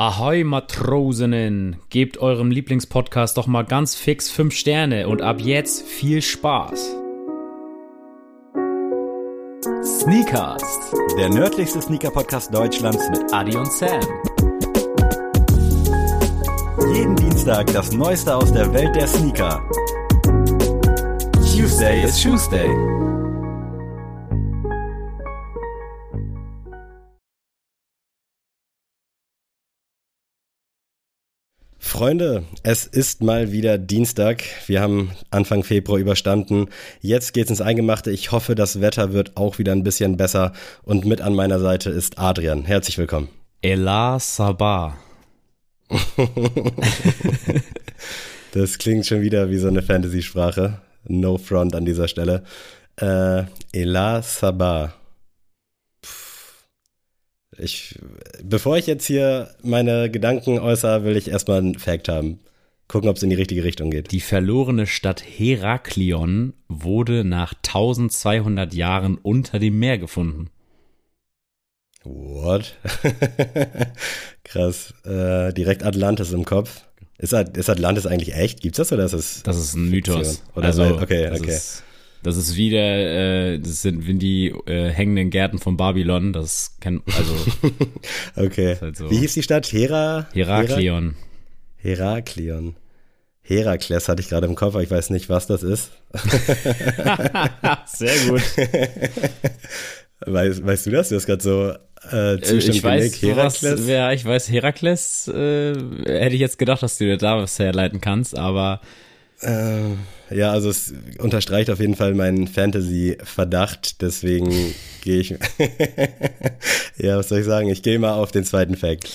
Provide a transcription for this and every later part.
Ahoi Matrosinnen, gebt eurem Lieblingspodcast doch mal ganz fix 5 Sterne und ab jetzt viel Spaß. Sneakers, der nördlichste Sneaker-Podcast Deutschlands mit Adi und Sam. Jeden Dienstag das Neueste aus der Welt der Sneaker. Tuesday is Tuesday. Freunde, es ist mal wieder Dienstag. Wir haben Anfang Februar überstanden. Jetzt geht's ins Eingemachte. Ich hoffe, das Wetter wird auch wieder ein bisschen besser. Und mit an meiner Seite ist Adrian. Herzlich willkommen. Ela Sabah. das klingt schon wieder wie so eine Fantasy-Sprache. No front an dieser Stelle. Äh, Ela Sabah. Ich, bevor ich jetzt hier meine Gedanken äußere, will ich erstmal einen Fact haben. Gucken, ob es in die richtige Richtung geht. Die verlorene Stadt Heraklion wurde nach 1200 Jahren unter dem Meer gefunden. What? Krass. Äh, direkt Atlantis im Kopf. Ist, Atlantis eigentlich echt? Gibt's das oder ist es? Das ist ein Mythos. Oder also, okay, okay. Ist, das ist wieder, äh, das sind wie die äh, hängenden Gärten von Babylon. Das kennt, also. okay. Halt so. Wie hieß die Stadt? Hera? Heraklion. Heraklion. Herakles hatte ich gerade im Kopf, aber ich weiß nicht, was das ist. Sehr gut. Weißt, weißt du das? Du hast gerade so äh, äh ich weiß, Herakles. Ja, ich weiß, Herakles äh, hätte ich jetzt gedacht, dass du dir da was herleiten kannst, aber äh, ja, also es unterstreicht auf jeden Fall meinen Fantasy-Verdacht, deswegen gehe ich. ja, was soll ich sagen? Ich gehe mal auf den zweiten Fact.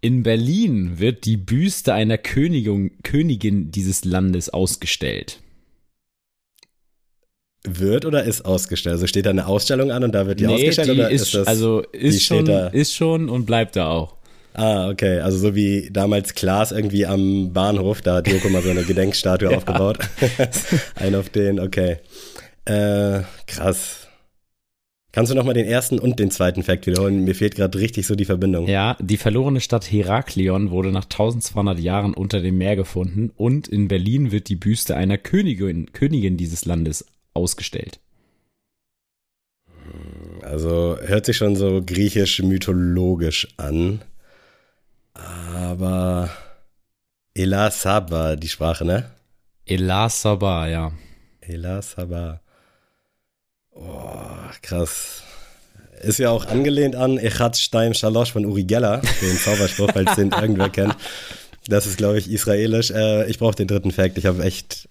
In Berlin wird die Büste einer Königin, Königin dieses Landes ausgestellt. Wird oder ist ausgestellt? Also steht da eine Ausstellung an und da wird die nee, ausgestellt? Die oder ist, ist das, also ist schon, ist schon und bleibt da auch. Ah, okay. Also so wie damals Klaas irgendwie am Bahnhof, da hat Joko mal so eine Gedenkstatue aufgebaut. Ein auf den, okay. Äh, krass. Kannst du nochmal den ersten und den zweiten Fakt wiederholen? Mir fehlt gerade richtig so die Verbindung. Ja, die verlorene Stadt Heraklion wurde nach 1200 Jahren unter dem Meer gefunden und in Berlin wird die Büste einer Königin, Königin dieses Landes ausgestellt. Also hört sich schon so griechisch-mythologisch an. Aber Ela Saba, die Sprache, ne? Ela Saba, ja. Ela Saba. Oh, krass. Ist ja auch angelehnt an Echat Stein Shalosh von Uri Geller, den Zauberspruch, falls den irgendwer kennt. Das ist, glaube ich, israelisch. Äh, ich brauche den dritten Fakt. Ich habe echt.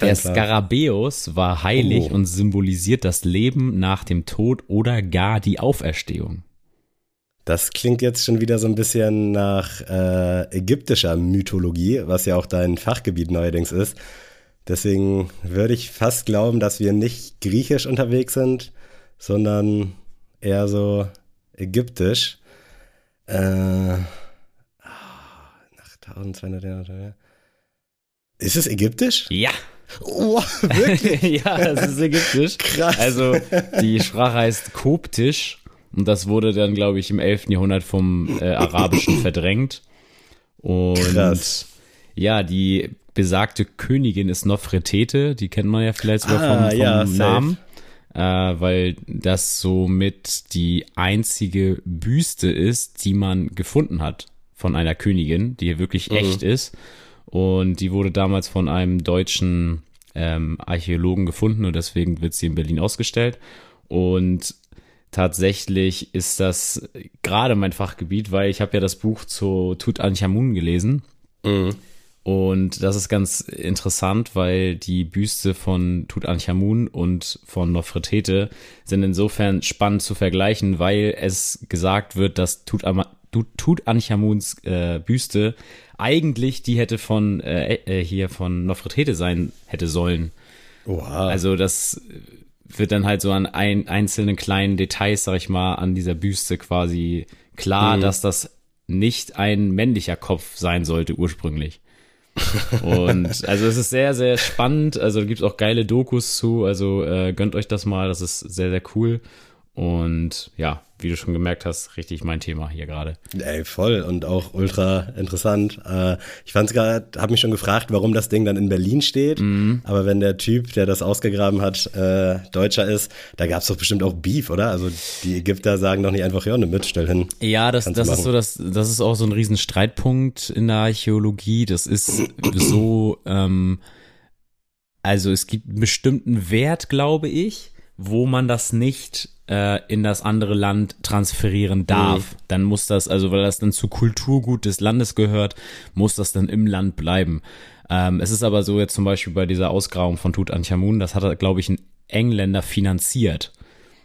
Der Skarabäus war heilig oh. und symbolisiert das Leben nach dem Tod oder gar die Auferstehung. Das klingt jetzt schon wieder so ein bisschen nach äh, ägyptischer Mythologie, was ja auch dein Fachgebiet neuerdings ist. Deswegen würde ich fast glauben, dass wir nicht griechisch unterwegs sind, sondern eher so ägyptisch. Äh, nach 1200 Jahren. Ist es ägyptisch? Ja. Oh, wirklich? ja, es ist ägyptisch. Krass. Also die Sprache heißt Koptisch und das wurde dann, glaube ich, im 11. Jahrhundert vom äh, Arabischen verdrängt. Und Krass. ja, die besagte Königin ist Nofretete, die kennt man ja vielleicht sogar ah, vom, vom ja, Namen. Äh, weil das somit die einzige Büste ist, die man gefunden hat von einer Königin, die wirklich mhm. echt ist. Und die wurde damals von einem deutschen ähm, Archäologen gefunden und deswegen wird sie in Berlin ausgestellt. Und tatsächlich ist das gerade mein Fachgebiet, weil ich habe ja das Buch zu Tutanchamun gelesen. Mhm. Und das ist ganz interessant, weil die Büste von Tutanchamun und von Nofretete sind insofern spannend zu vergleichen, weil es gesagt wird, dass Tutanchamuns äh, Büste eigentlich die hätte von äh, äh, hier von Nofretete sein hätte sollen. Oha. Also das wird dann halt so an ein, einzelnen kleinen Details, sag ich mal, an dieser Büste quasi klar, mhm. dass das nicht ein männlicher Kopf sein sollte ursprünglich. und also es ist sehr, sehr spannend. Also gibt es auch geile Dokus zu. Also äh, gönnt euch das mal, das ist sehr, sehr cool. Und ja, wie du schon gemerkt hast, richtig mein Thema hier gerade. Ey, voll und auch ultra interessant. Äh, ich fand's gerade, habe mich schon gefragt, warum das Ding dann in Berlin steht. Mhm. Aber wenn der Typ, der das ausgegraben hat, äh, Deutscher ist, da gab's doch bestimmt auch Beef, oder? Also die Ägypter sagen doch nicht einfach, ja, ne mit, stell hin. Ja, das, das ist so, das, das ist auch so ein riesen Streitpunkt in der Archäologie. Das ist so, ähm, also es gibt einen bestimmten Wert, glaube ich, wo man das nicht äh, in das andere Land transferieren darf. Mhm. Dann muss das, also weil das dann zu Kulturgut des Landes gehört, muss das dann im Land bleiben. Ähm, es ist aber so jetzt zum Beispiel bei dieser Ausgrabung von Tutanchamun, das hat, glaube ich, ein Engländer finanziert.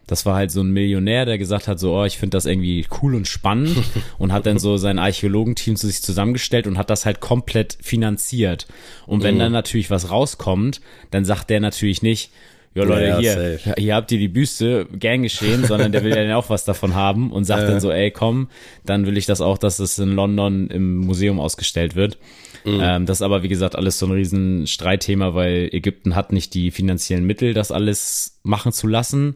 Das war halt so ein Millionär, der gesagt hat, so, oh, ich finde das irgendwie cool und spannend und hat dann so sein Archäologenteam zu sich zusammengestellt und hat das halt komplett finanziert. Und wenn mhm. dann natürlich was rauskommt, dann sagt der natürlich nicht, ja Leute, ja, hier, safe. hier habt ihr die Büste, gern geschehen, sondern der will ja dann auch was davon haben und sagt äh. dann so, ey, komm, dann will ich das auch, dass es in London im Museum ausgestellt wird. Mhm. Ähm, das ist aber, wie gesagt, alles so ein riesen Streitthema, weil Ägypten hat nicht die finanziellen Mittel, das alles machen zu lassen.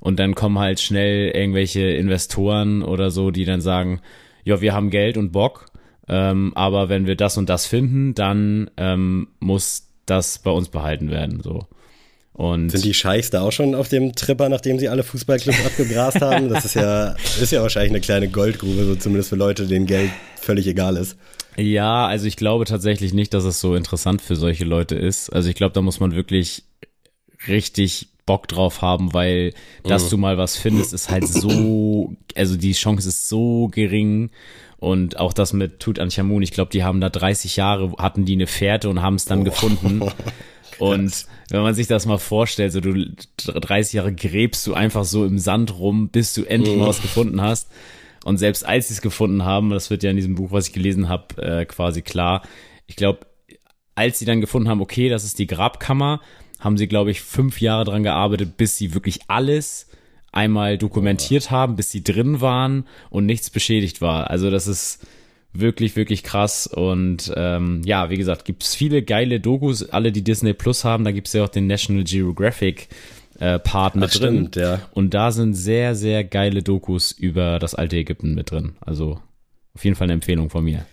Und dann kommen halt schnell irgendwelche Investoren oder so, die dann sagen, ja, wir haben Geld und Bock, ähm, aber wenn wir das und das finden, dann ähm, muss das bei uns behalten werden. So. Und Sind die Scheichs da auch schon auf dem Tripper, nachdem sie alle Fußballclubs abgegrast haben? Das ist ja, ist ja wahrscheinlich eine kleine Goldgrube, so zumindest für Leute, denen Geld völlig egal ist. Ja, also ich glaube tatsächlich nicht, dass es so interessant für solche Leute ist. Also ich glaube, da muss man wirklich richtig Bock drauf haben, weil dass mhm. du mal was findest, ist halt so, also die Chance ist so gering. Und auch das mit Tutanchamun, ich glaube, die haben da 30 Jahre, hatten die eine Fährte und haben es dann oh. gefunden. Und wenn man sich das mal vorstellt, so du 30 Jahre gräbst du einfach so im Sand rum, bis du endlich mal was gefunden hast. Und selbst als sie es gefunden haben, das wird ja in diesem Buch, was ich gelesen habe, äh, quasi klar. Ich glaube, als sie dann gefunden haben, okay, das ist die Grabkammer, haben sie, glaube ich, fünf Jahre dran gearbeitet, bis sie wirklich alles einmal dokumentiert haben, bis sie drin waren und nichts beschädigt war. Also das ist wirklich, wirklich krass. Und ähm, ja, wie gesagt, gibt's viele geile Dokus, alle, die Disney Plus haben. Da gibt's ja auch den National Geographic äh, Part mit Ach, drin. Stimmt, ja. Und da sind sehr, sehr geile Dokus über das alte Ägypten mit drin. Also auf jeden Fall eine Empfehlung von mir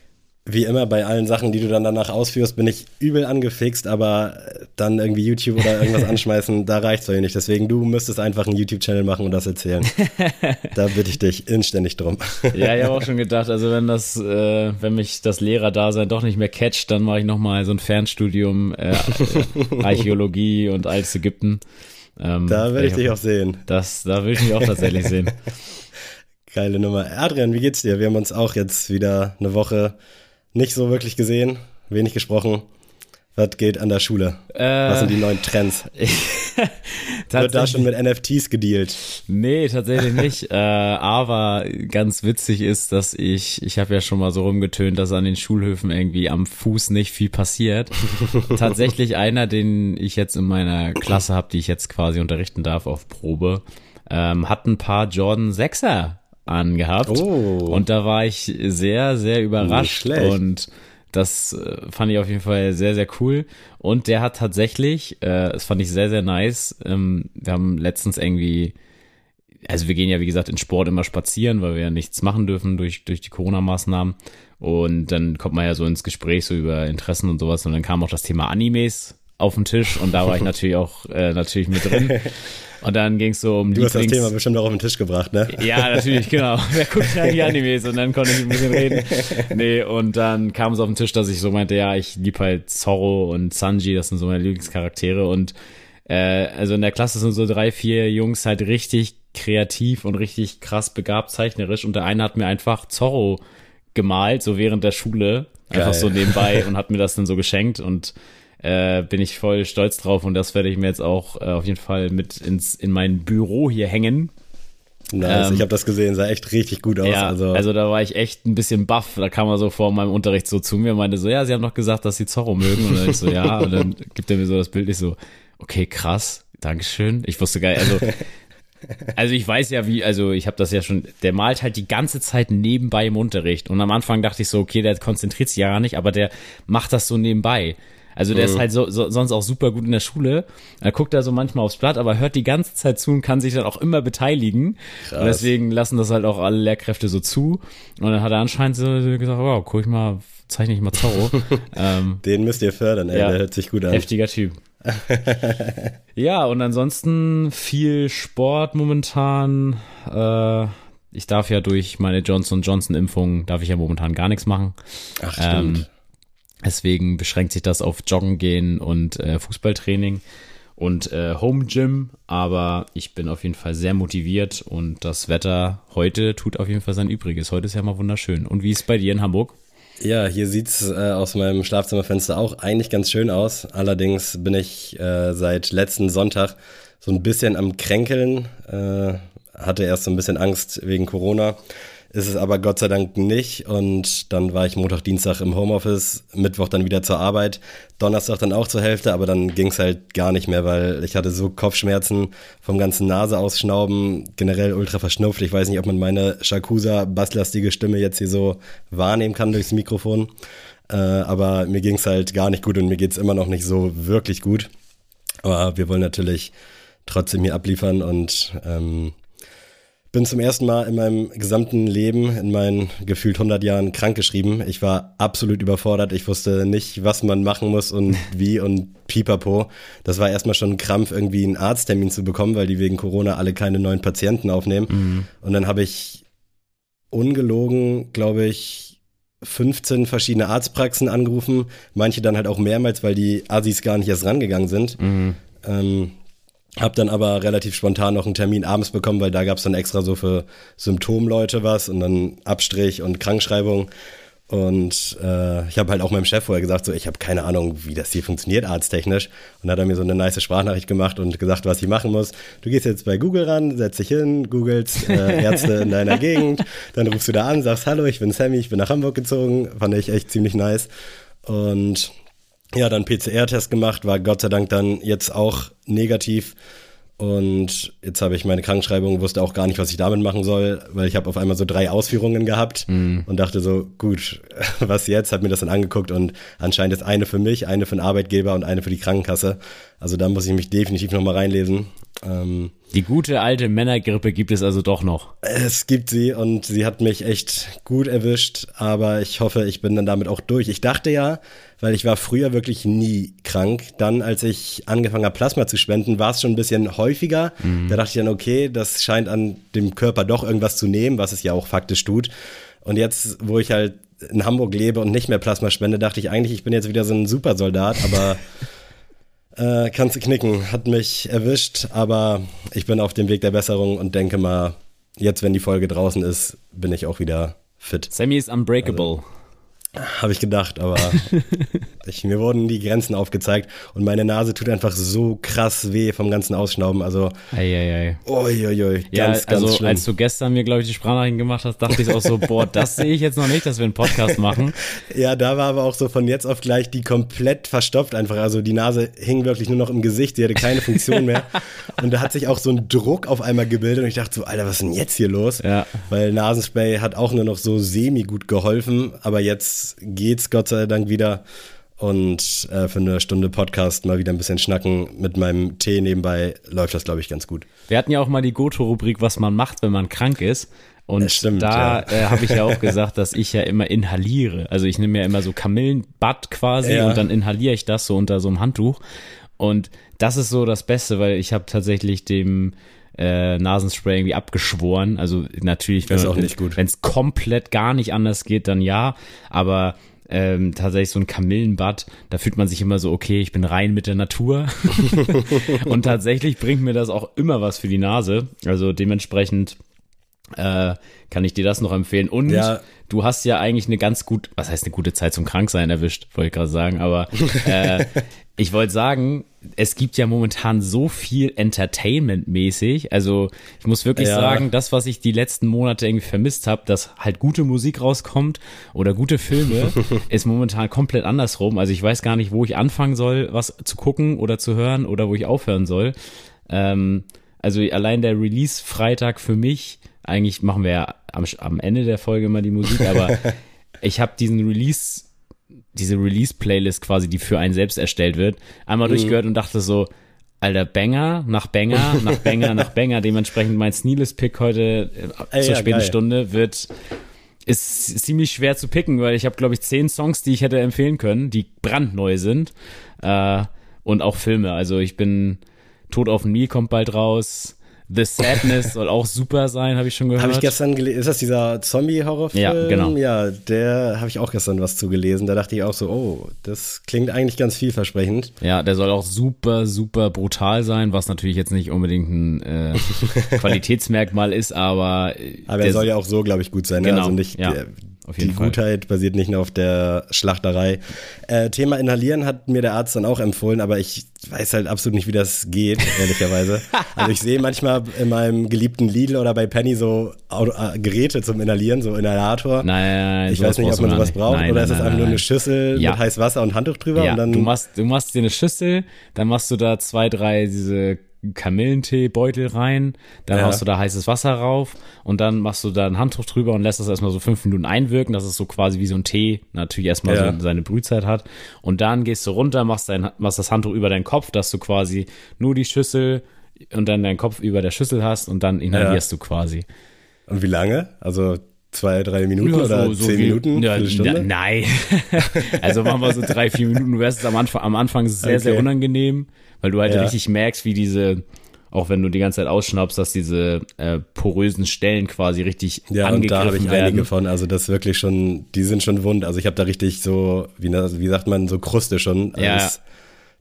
wie immer bei allen Sachen, die du dann danach ausführst, bin ich übel angefixt, aber dann irgendwie YouTube oder irgendwas anschmeißen, da reicht's euch nicht. Deswegen, du müsstest einfach einen YouTube-Channel machen und das erzählen. da bitte ich dich inständig drum. ja, ich habe auch schon gedacht, also wenn das, äh, wenn mich das Lehrerdasein doch nicht mehr catcht, dann mache ich nochmal so ein Fernstudium äh, Archäologie und altes Ägypten. Ähm, da will ich, ich dich auch sehen. Das, da will ich mich auch tatsächlich sehen. Geile Nummer. Adrian, wie geht's dir? Wir haben uns auch jetzt wieder eine Woche nicht so wirklich gesehen, wenig gesprochen. Was geht an der Schule? Äh, Was sind die neuen Trends? Wird da schon mit NFTs gedealt? Nee, tatsächlich nicht. äh, aber ganz witzig ist, dass ich, ich habe ja schon mal so rumgetönt, dass an den Schulhöfen irgendwie am Fuß nicht viel passiert. tatsächlich einer, den ich jetzt in meiner Klasse habe, die ich jetzt quasi unterrichten darf auf Probe, ähm, hat ein paar Jordan 6er angehabt. Oh. Und da war ich sehr, sehr überrascht. Und das äh, fand ich auf jeden Fall sehr, sehr cool. Und der hat tatsächlich, äh, das fand ich sehr, sehr nice. Ähm, wir haben letztens irgendwie, also wir gehen ja wie gesagt in Sport immer spazieren, weil wir ja nichts machen dürfen durch, durch die Corona-Maßnahmen. Und dann kommt man ja so ins Gespräch so über Interessen und sowas. Und dann kam auch das Thema Animes auf den Tisch und da war ich natürlich auch äh, natürlich mit drin. Und dann ging es so um Du Lieblings hast das Thema bestimmt auch auf den Tisch gebracht, ne? Ja, natürlich, genau. Wer guckt ja die Animes? Und dann konnte ich ein bisschen reden. Nee, und dann kam es auf den Tisch, dass ich so meinte, ja, ich liebe halt Zorro und Sanji, das sind so meine Lieblingscharaktere. Und äh, also in der Klasse sind so drei, vier Jungs halt richtig kreativ und richtig krass begabt zeichnerisch. Und der eine hat mir einfach Zorro gemalt, so während der Schule. Einfach Geil. so nebenbei und hat mir das dann so geschenkt und äh, bin ich voll stolz drauf und das werde ich mir jetzt auch äh, auf jeden Fall mit ins, in mein Büro hier hängen. Nice, ähm, ich habe das gesehen, sah echt richtig gut aus. Ja, also. also da war ich echt ein bisschen baff. Da kam er so vor meinem Unterricht so zu mir und meinte so, ja, sie haben doch gesagt, dass sie Zorro mögen. Und dann ich so, ja, und dann gibt er mir so das Bild, ich so, okay, krass, Dankeschön. Ich wusste gar nicht, also also ich weiß ja wie, also ich habe das ja schon, der malt halt die ganze Zeit nebenbei im Unterricht und am Anfang dachte ich so, okay, der konzentriert sich ja gar nicht, aber der macht das so nebenbei. Also der mhm. ist halt so, so, sonst auch super gut in der Schule. Er guckt da so manchmal aufs Blatt, aber hört die ganze Zeit zu und kann sich dann auch immer beteiligen. Krass. Und deswegen lassen das halt auch alle Lehrkräfte so zu. Und dann hat er anscheinend so gesagt, wow, guck ich mal, zeichne ich mal Zorro. ähm, Den müsst ihr fördern, ey, ja, der hört sich gut an. Heftiger Typ. ja, und ansonsten viel Sport momentan. Äh, ich darf ja durch meine Johnson Johnson Impfung darf ich ja momentan gar nichts machen. Ach stimmt. Ähm, deswegen beschränkt sich das auf Joggen gehen und äh, Fußballtraining und äh, Home Gym. Aber ich bin auf jeden Fall sehr motiviert und das Wetter heute tut auf jeden Fall sein Übriges. Heute ist ja mal wunderschön. Und wie ist es bei dir in Hamburg? Ja, hier sieht's äh, aus meinem Schlafzimmerfenster auch eigentlich ganz schön aus. Allerdings bin ich äh, seit letzten Sonntag so ein bisschen am Kränkeln. Äh, hatte erst so ein bisschen Angst wegen Corona. Ist es aber Gott sei Dank nicht. Und dann war ich Montag, Dienstag im Homeoffice, Mittwoch dann wieder zur Arbeit, Donnerstag dann auch zur Hälfte, aber dann ging es halt gar nicht mehr, weil ich hatte so Kopfschmerzen vom ganzen Nase ausschnauben, generell ultra verschnupft. Ich weiß nicht, ob man meine Shakusa basslastige Stimme jetzt hier so wahrnehmen kann durchs Mikrofon. Äh, aber mir ging es halt gar nicht gut und mir geht es immer noch nicht so wirklich gut. Aber wir wollen natürlich trotzdem hier abliefern und ähm, bin zum ersten Mal in meinem gesamten Leben, in meinen gefühlt 100 Jahren krankgeschrieben. Ich war absolut überfordert. Ich wusste nicht, was man machen muss und wie und pipapo. Das war erstmal schon ein Krampf, irgendwie einen Arzttermin zu bekommen, weil die wegen Corona alle keine neuen Patienten aufnehmen. Mhm. Und dann habe ich ungelogen, glaube ich, 15 verschiedene Arztpraxen angerufen. Manche dann halt auch mehrmals, weil die Asis gar nicht erst rangegangen sind. Mhm. Ähm, hab dann aber relativ spontan noch einen Termin abends bekommen, weil da gab's dann extra so für Symptomleute was und dann Abstrich und Krankschreibung. Und äh, ich habe halt auch meinem Chef vorher gesagt, so ich habe keine Ahnung, wie das hier funktioniert arzttechnisch. Und dann hat er mir so eine nice Sprachnachricht gemacht und gesagt, was ich machen muss. Du gehst jetzt bei Google ran, setz dich hin, googelst äh, Ärzte in deiner Gegend, dann rufst du da an, sagst, hallo, ich bin Sammy, ich bin nach Hamburg gezogen. Fand ich echt ziemlich nice. Und ja, dann PCR-Test gemacht, war Gott sei Dank dann jetzt auch negativ. Und jetzt habe ich meine Krankenschreibung, wusste auch gar nicht, was ich damit machen soll, weil ich habe auf einmal so drei Ausführungen gehabt mhm. und dachte so, gut, was jetzt? Hat mir das dann angeguckt und anscheinend ist eine für mich, eine für den Arbeitgeber und eine für die Krankenkasse. Also da muss ich mich definitiv nochmal reinlesen. Ähm, die gute alte Männergrippe gibt es also doch noch. Es gibt sie und sie hat mich echt gut erwischt, aber ich hoffe, ich bin dann damit auch durch. Ich dachte ja, weil ich war früher wirklich nie krank. Dann, als ich angefangen habe, Plasma zu spenden, war es schon ein bisschen häufiger. Mhm. Da dachte ich dann, okay, das scheint an dem Körper doch irgendwas zu nehmen, was es ja auch faktisch tut. Und jetzt, wo ich halt in Hamburg lebe und nicht mehr Plasma spende, dachte ich eigentlich, ich bin jetzt wieder so ein Supersoldat, aber äh, kannst du knicken, hat mich erwischt, aber ich bin auf dem Weg der Besserung und denke mal, jetzt, wenn die Folge draußen ist, bin ich auch wieder fit. Sammy ist unbreakable. Also, habe ich gedacht, aber ich, mir wurden die Grenzen aufgezeigt und meine Nase tut einfach so krass weh vom ganzen Ausschnauben. Also, ei, oi, oi, oi, ja, ganz, also schlimm. als du gestern mir, glaube ich, die Sprachnachrichten gemacht hast, dachte ich auch so, boah, das sehe ich jetzt noch nicht, dass wir einen Podcast machen. ja, da war aber auch so von jetzt auf gleich die komplett verstopft einfach. Also die Nase hing wirklich nur noch im Gesicht, sie hatte keine Funktion mehr. und da hat sich auch so ein Druck auf einmal gebildet und ich dachte so, Alter, was ist denn jetzt hier los? Ja. Weil Nasenspray hat auch nur noch so semi gut geholfen, aber jetzt geht's Gott sei Dank wieder. Und äh, für eine Stunde Podcast mal wieder ein bisschen schnacken mit meinem Tee nebenbei läuft das, glaube ich, ganz gut. Wir hatten ja auch mal die Goto-Rubrik, was man macht, wenn man krank ist. Und stimmt, da ja. äh, habe ich ja auch gesagt, dass ich ja immer inhaliere. Also ich nehme ja immer so Kamillenbad quasi ja. und dann inhaliere ich das so unter so einem Handtuch. Und das ist so das Beste, weil ich habe tatsächlich dem äh, Nasenspray irgendwie abgeschworen. Also natürlich, wenn es komplett gar nicht anders geht, dann ja. Aber ähm, tatsächlich so ein Kamillenbad, da fühlt man sich immer so, okay, ich bin rein mit der Natur. und tatsächlich bringt mir das auch immer was für die Nase. Also dementsprechend äh, kann ich dir das noch empfehlen. Und ja. du hast ja eigentlich eine ganz gut, was heißt eine gute Zeit zum Kranksein erwischt, wollte ich gerade sagen, aber äh, ich wollte sagen, es gibt ja momentan so viel Entertainment-mäßig. Also ich muss wirklich ja. sagen, das, was ich die letzten Monate irgendwie vermisst habe, dass halt gute Musik rauskommt oder gute Filme, ist momentan komplett andersrum. Also ich weiß gar nicht, wo ich anfangen soll, was zu gucken oder zu hören oder wo ich aufhören soll. Ähm, also allein der Release-Freitag für mich, eigentlich machen wir ja am, am Ende der Folge immer die Musik, aber ich habe diesen Release diese Release-Playlist quasi, die für einen selbst erstellt wird, einmal mhm. durchgehört und dachte so, Alter, Banger nach Banger nach Banger nach Banger. Dementsprechend mein Sneeless-Pick heute äh, Ey, zur ja, späten geil. Stunde wird ist ziemlich schwer zu picken, weil ich habe, glaube ich, zehn Songs, die ich hätte empfehlen können, die brandneu sind. Äh, und auch Filme. Also ich bin Tod auf dem Nil kommt bald raus. The Sadness soll auch super sein, habe ich schon gehört. Habe ich gestern gelesen. Ist das dieser Zombie-Horrorfilm? Ja, genau. Ja, der habe ich auch gestern was zu gelesen. Da dachte ich auch so, oh, das klingt eigentlich ganz vielversprechend. Ja, der soll auch super, super brutal sein, was natürlich jetzt nicht unbedingt ein äh, Qualitätsmerkmal ist, aber. Aber er soll ja auch so, glaube ich, gut sein. Ne? Genau, Also nicht, ja. Der, auf jeden die Fall. Gutheit basiert nicht nur auf der Schlachterei. Äh, Thema Inhalieren hat mir der Arzt dann auch empfohlen, aber ich weiß halt absolut nicht, wie das geht, ehrlicherweise. also ich sehe manchmal in meinem geliebten Lidl oder bei Penny so äh, Geräte zum Inhalieren, so Inhalator. Nein, nein, nein Ich weiß nicht, ob man sowas braucht nein, oder nein, ist es einfach nur eine Schüssel ja. mit heißem Wasser und Handtuch drüber ja, und dann. Du machst, du machst dir eine Schüssel, dann machst du da zwei, drei diese Kamillentee-Beutel rein, dann ja. haust du da heißes Wasser rauf und dann machst du da ein Handtuch drüber und lässt das erstmal so fünf Minuten einwirken, dass es so quasi wie so ein Tee natürlich erstmal ja. so seine Brühzeit hat. Und dann gehst du runter, machst, dein, machst das Handtuch über deinen Kopf, dass du quasi nur die Schüssel und dann deinen Kopf über der Schüssel hast und dann inhalierst ja. du quasi. Und wie lange? Also zwei, drei Minuten ja, oder so, so zehn wie, Minuten? Ja, na, nein. also machen wir so drei, vier Minuten. Du wirst es am Anfang, am Anfang sehr, okay. sehr unangenehm weil du halt ja. richtig merkst, wie diese, auch wenn du die ganze Zeit ausschnappst, dass diese äh, porösen Stellen quasi richtig ja, angegriffen und da habe ich werden. einige von, also das wirklich schon, die sind schon wund. Also ich habe da richtig so, wie, wie sagt man, so Kruste schon. Also ja.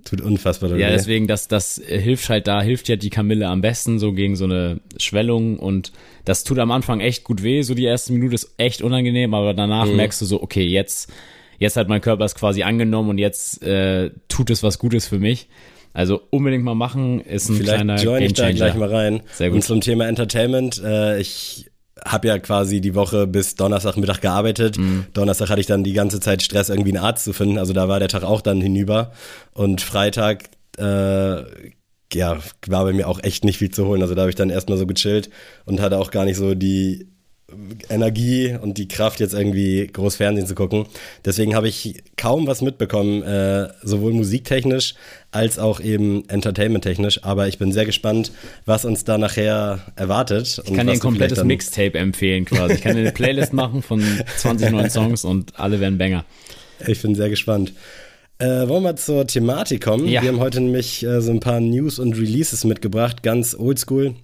Tut unfassbar. Ja, deswegen, das, das hilft halt da, hilft ja die Kamille am besten, so gegen so eine Schwellung und das tut am Anfang echt gut weh, so die erste Minute ist echt unangenehm, aber danach mhm. merkst du so, okay, jetzt, jetzt hat mein Körper es quasi angenommen und jetzt äh, tut es was Gutes für mich. Also unbedingt mal machen, ist ein Vielleicht kleiner join ich da gleich mal rein. Sehr gut. Und zum Thema Entertainment, äh, ich habe ja quasi die Woche bis Donnerstagmittag gearbeitet. Mhm. Donnerstag hatte ich dann die ganze Zeit Stress, irgendwie einen Arzt zu finden. Also da war der Tag auch dann hinüber. Und Freitag, äh, ja, war bei mir auch echt nicht viel zu holen. Also da habe ich dann erstmal so gechillt und hatte auch gar nicht so die Energie und die Kraft, jetzt irgendwie groß Fernsehen zu gucken. Deswegen habe ich kaum was mitbekommen, äh, sowohl musiktechnisch als auch eben entertainmenttechnisch. Aber ich bin sehr gespannt, was uns da nachher erwartet. Ich kann dir ein komplettes Mixtape empfehlen quasi. Ich kann dir eine Playlist machen von 20 neuen Songs und alle werden Banger. Ich bin sehr gespannt. Äh, wollen wir zur Thematik kommen? Ja. Wir haben heute nämlich äh, so ein paar News und Releases mitgebracht, ganz oldschool.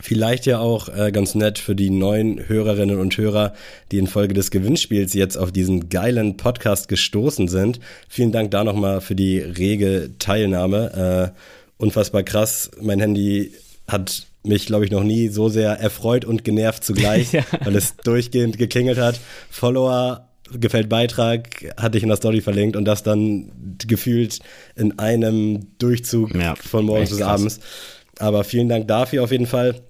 Vielleicht ja auch äh, ganz nett für die neuen Hörerinnen und Hörer, die infolge des Gewinnspiels jetzt auf diesen geilen Podcast gestoßen sind. Vielen Dank da nochmal für die rege Teilnahme. Äh, unfassbar krass. Mein Handy hat mich, glaube ich, noch nie so sehr erfreut und genervt zugleich, ja. weil es durchgehend geklingelt hat. Follower gefällt Beitrag, hatte ich in der Story verlinkt und das dann gefühlt in einem Durchzug ja, von morgens bis abends. Aber vielen Dank dafür auf jeden Fall.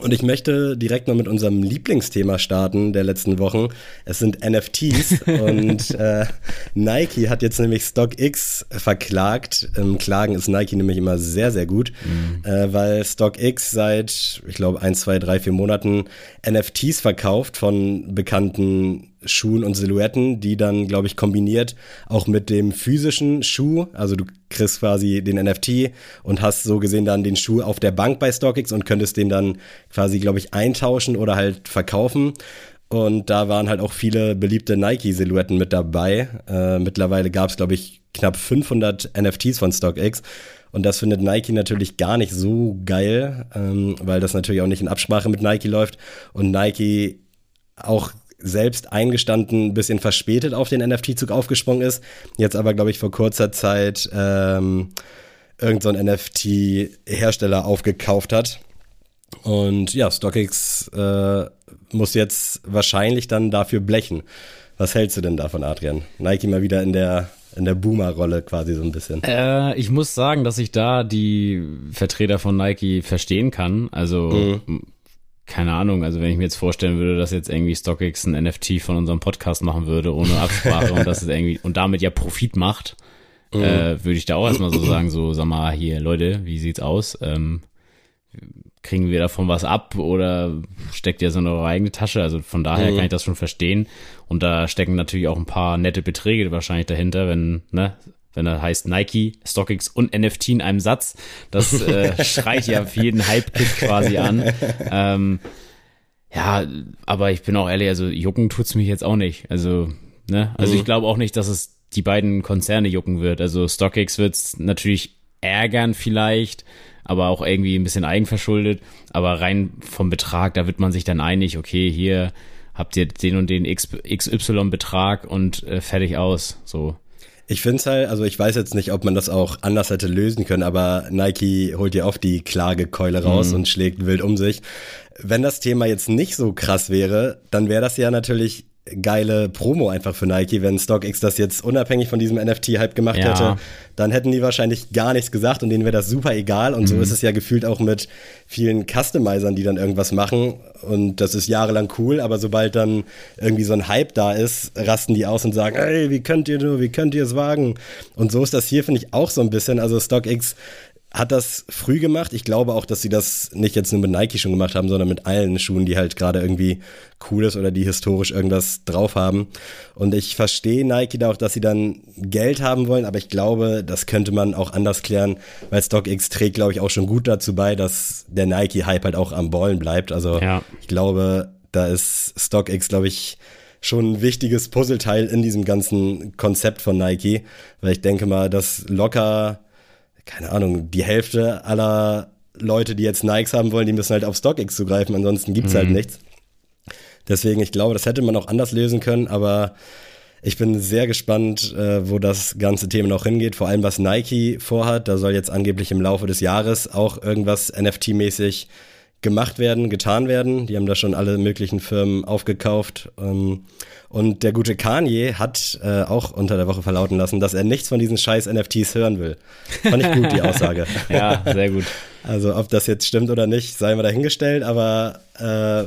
Und ich möchte direkt mal mit unserem Lieblingsthema starten der letzten Wochen. Es sind NFTs und äh, Nike hat jetzt nämlich StockX verklagt. Im Klagen ist Nike nämlich immer sehr, sehr gut, mhm. äh, weil StockX seit, ich glaube, ein, zwei, drei, vier Monaten NFTs verkauft von bekannten Schuhen und Silhouetten, die dann, glaube ich, kombiniert auch mit dem physischen Schuh, also du kriegst quasi den NFT und hast so gesehen dann den Schuh auf der Bank bei StockX und könntest den dann quasi, glaube ich, eintauschen oder halt verkaufen. Und da waren halt auch viele beliebte Nike-Silhouetten mit dabei. Äh, mittlerweile gab es, glaube ich, knapp 500 NFTs von StockX. Und das findet Nike natürlich gar nicht so geil, ähm, weil das natürlich auch nicht in Absprache mit Nike läuft. Und Nike auch selbst eingestanden ein bisschen verspätet auf den NFT-Zug aufgesprungen ist. Jetzt aber, glaube ich, vor kurzer Zeit ähm, irgend so NFT-Hersteller aufgekauft hat. Und ja, StockX äh, muss jetzt wahrscheinlich dann dafür blechen. Was hältst du denn davon, Adrian? Nike mal wieder in der in der Boomer-Rolle quasi so ein bisschen. Äh, ich muss sagen, dass ich da die Vertreter von Nike verstehen kann. Also mhm keine Ahnung, also wenn ich mir jetzt vorstellen würde, dass jetzt irgendwie StockX ein NFT von unserem Podcast machen würde, ohne Absprache und das ist irgendwie und damit ja Profit macht, mhm. äh, würde ich da auch erstmal so sagen, so, sag mal, hier, Leute, wie sieht's aus? Ähm, kriegen wir davon was ab oder steckt ihr so in eure eigene Tasche? Also von daher mhm. kann ich das schon verstehen. Und da stecken natürlich auch ein paar nette Beträge wahrscheinlich dahinter, wenn, ne, wenn er heißt Nike, StockX und NFT in einem Satz. Das äh, schreit ja für jeden Hype-Kit quasi an. Ähm, ja, aber ich bin auch ehrlich, also jucken tut's mich jetzt auch nicht. Also, ne, also mhm. ich glaube auch nicht, dass es die beiden Konzerne jucken wird. Also StockX wird's natürlich ärgern vielleicht, aber auch irgendwie ein bisschen eigenverschuldet. Aber rein vom Betrag, da wird man sich dann einig, okay, hier habt ihr den und den XY-Betrag und äh, fertig aus. So. Ich finde es halt, also ich weiß jetzt nicht, ob man das auch anders hätte lösen können, aber Nike holt ja oft die Klagekeule raus mhm. und schlägt wild um sich. Wenn das Thema jetzt nicht so krass wäre, dann wäre das ja natürlich geile Promo einfach für Nike, wenn StockX das jetzt unabhängig von diesem NFT-Hype gemacht ja. hätte, dann hätten die wahrscheinlich gar nichts gesagt und denen wäre das super egal. Und mhm. so ist es ja gefühlt auch mit vielen Customizern, die dann irgendwas machen. Und das ist jahrelang cool, aber sobald dann irgendwie so ein Hype da ist, rasten die aus und sagen, ey, wie könnt ihr nur, wie könnt ihr es wagen? Und so ist das hier, finde ich, auch so ein bisschen. Also StockX hat das früh gemacht. Ich glaube auch, dass sie das nicht jetzt nur mit Nike schon gemacht haben, sondern mit allen Schuhen, die halt gerade irgendwie cool ist oder die historisch irgendwas drauf haben. Und ich verstehe Nike da auch, dass sie dann Geld haben wollen, aber ich glaube, das könnte man auch anders klären, weil StockX trägt, glaube ich, auch schon gut dazu bei, dass der Nike-Hype halt auch am Ballen bleibt. Also ja. ich glaube, da ist StockX, glaube ich, schon ein wichtiges Puzzleteil in diesem ganzen Konzept von Nike, weil ich denke mal, dass locker keine Ahnung, die Hälfte aller Leute, die jetzt Nikes haben wollen, die müssen halt auf StockX zugreifen, ansonsten gibt's halt mhm. halt nichts. Deswegen, ich glaube, das hätte man auch anders lösen können, aber ich bin sehr gespannt, äh, wo das ganze Thema noch hingeht, vor allem was Nike vorhat. Da soll jetzt angeblich im Laufe des Jahres auch irgendwas NFT-mäßig gemacht werden, getan werden. Die haben da schon alle möglichen Firmen aufgekauft. Ähm, und der gute Kanye hat äh, auch unter der Woche verlauten lassen, dass er nichts von diesen scheiß NFTs hören will. Fand ich gut, die Aussage. ja, sehr gut. Also ob das jetzt stimmt oder nicht, sei mal dahingestellt, aber äh,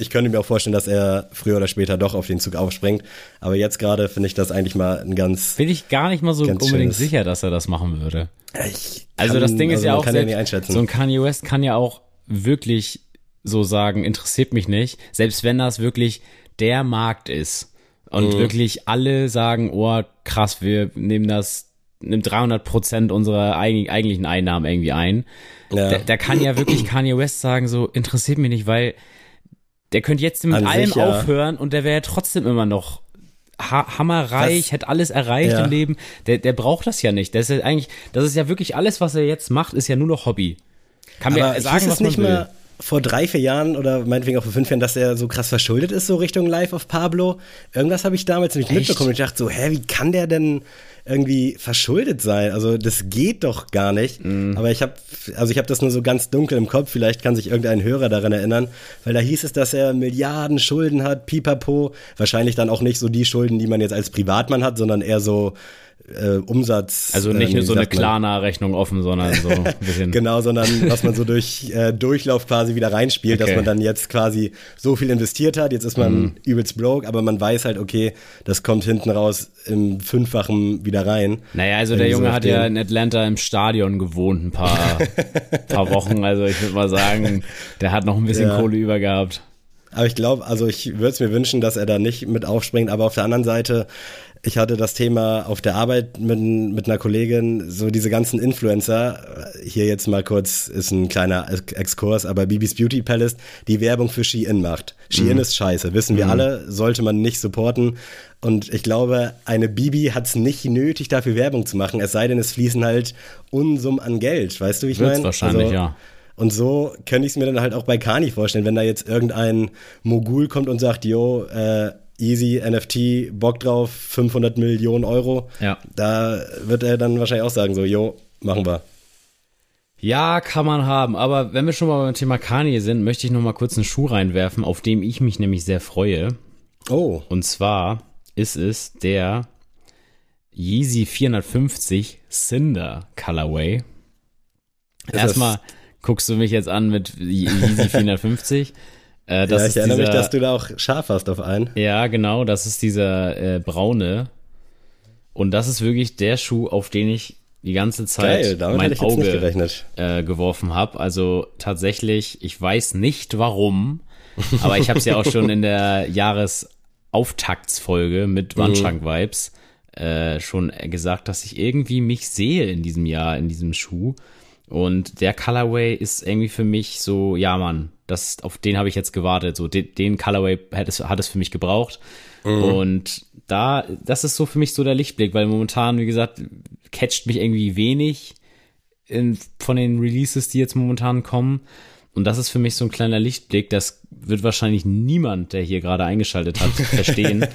ich könnte mir auch vorstellen, dass er früher oder später doch auf den Zug aufspringt. Aber jetzt gerade finde ich das eigentlich mal ein ganz. Bin ich gar nicht mal so unbedingt schönes. sicher, dass er das machen würde. Ich also das Ding ist also ja auch, selbst, so ein Kanye West kann ja auch wirklich so sagen, interessiert mich nicht. Selbst wenn das wirklich der Markt ist und mhm. wirklich alle sagen, oh krass, wir nehmen das, nimmt 300 Prozent unserer eigentlichen Einnahmen irgendwie ein. Ja. Da, da, kann ja wirklich Kanye West sagen, so interessiert mich nicht, weil der könnte jetzt mit An allem sich, ja. aufhören und der wäre ja trotzdem immer noch ha hammerreich, das, hätte alles erreicht ja. im Leben. Der, der braucht das ja nicht. Das ist ja eigentlich, das ist ja wirklich alles, was er jetzt macht, ist ja nur noch Hobby. Kann mir sagen, was man nicht will. Mehr vor drei, vier Jahren oder meinetwegen auch vor fünf Jahren, dass er so krass verschuldet ist, so Richtung Live of Pablo. Irgendwas habe ich damals nicht mitbekommen und ich dachte so, hä, wie kann der denn irgendwie verschuldet sein? Also das geht doch gar nicht. Mm. Aber ich habe, also ich habe das nur so ganz dunkel im Kopf. Vielleicht kann sich irgendein Hörer daran erinnern, weil da hieß es, dass er Milliarden Schulden hat, pipapo. Wahrscheinlich dann auch nicht so die Schulden, die man jetzt als Privatmann hat, sondern eher so äh, Umsatz. Also nicht äh, nur so eine Klarna-Rechnung offen, sondern so ein bisschen. genau, sondern was man so durch äh, Durchlauf quasi wieder reinspielt, okay. dass man dann jetzt quasi so viel investiert hat, jetzt ist man mhm. übelst broke, aber man weiß halt, okay, das kommt hinten raus im Fünffachen wieder rein. Naja, also der Junge so hat ja in Atlanta im Stadion gewohnt, ein paar, paar Wochen, also ich würde mal sagen, der hat noch ein bisschen ja. Kohle über gehabt. Aber ich glaube, also ich würde es mir wünschen, dass er da nicht mit aufspringt, aber auf der anderen Seite ich hatte das Thema auf der Arbeit mit, mit einer Kollegin, so diese ganzen Influencer, hier jetzt mal kurz, ist ein kleiner Exkurs, aber Bibis Beauty Palace, die Werbung für Shein macht. Shein mhm. ist scheiße, wissen wir mhm. alle, sollte man nicht supporten. Und ich glaube, eine Bibi hat es nicht nötig, dafür Werbung zu machen, es sei denn, es fließen halt Unsummen an Geld, weißt du, wie ich meine? wahrscheinlich, also, ja. Und so könnte ich es mir dann halt auch bei Kani vorstellen, wenn da jetzt irgendein Mogul kommt und sagt, jo, äh, easy NFT, Bock drauf, 500 Millionen Euro. Ja. Da wird er dann wahrscheinlich auch sagen, so, jo, machen wir. Ja, kann man haben. Aber wenn wir schon mal beim Thema Kanye sind, möchte ich noch mal kurz einen Schuh reinwerfen, auf dem ich mich nämlich sehr freue. Oh. Und zwar ist es der Yeezy 450 Cinder Colorway. Erstmal guckst du mich jetzt an mit Yeezy 450. Äh, ja, ich erinnere dieser, mich, dass du da auch scharf hast auf einen. Ja, genau, das ist dieser äh, braune. Und das ist wirklich der Schuh, auf den ich die ganze Zeit Geil, mein Auge äh, geworfen habe. Also tatsächlich, ich weiß nicht warum, aber ich habe es ja auch schon in der Jahresauftaktsfolge mit mhm. Wandschrank-Vibes äh, schon gesagt, dass ich irgendwie mich sehe in diesem Jahr, in diesem Schuh. Und der Colorway ist irgendwie für mich so, ja Mann, das, auf den habe ich jetzt gewartet. So, den, den Colorway hat es, hat es für mich gebraucht. Mhm. Und da, das ist so für mich so der Lichtblick, weil momentan, wie gesagt, catcht mich irgendwie wenig in, von den Releases, die jetzt momentan kommen. Und das ist für mich so ein kleiner Lichtblick. Das wird wahrscheinlich niemand, der hier gerade eingeschaltet hat, verstehen.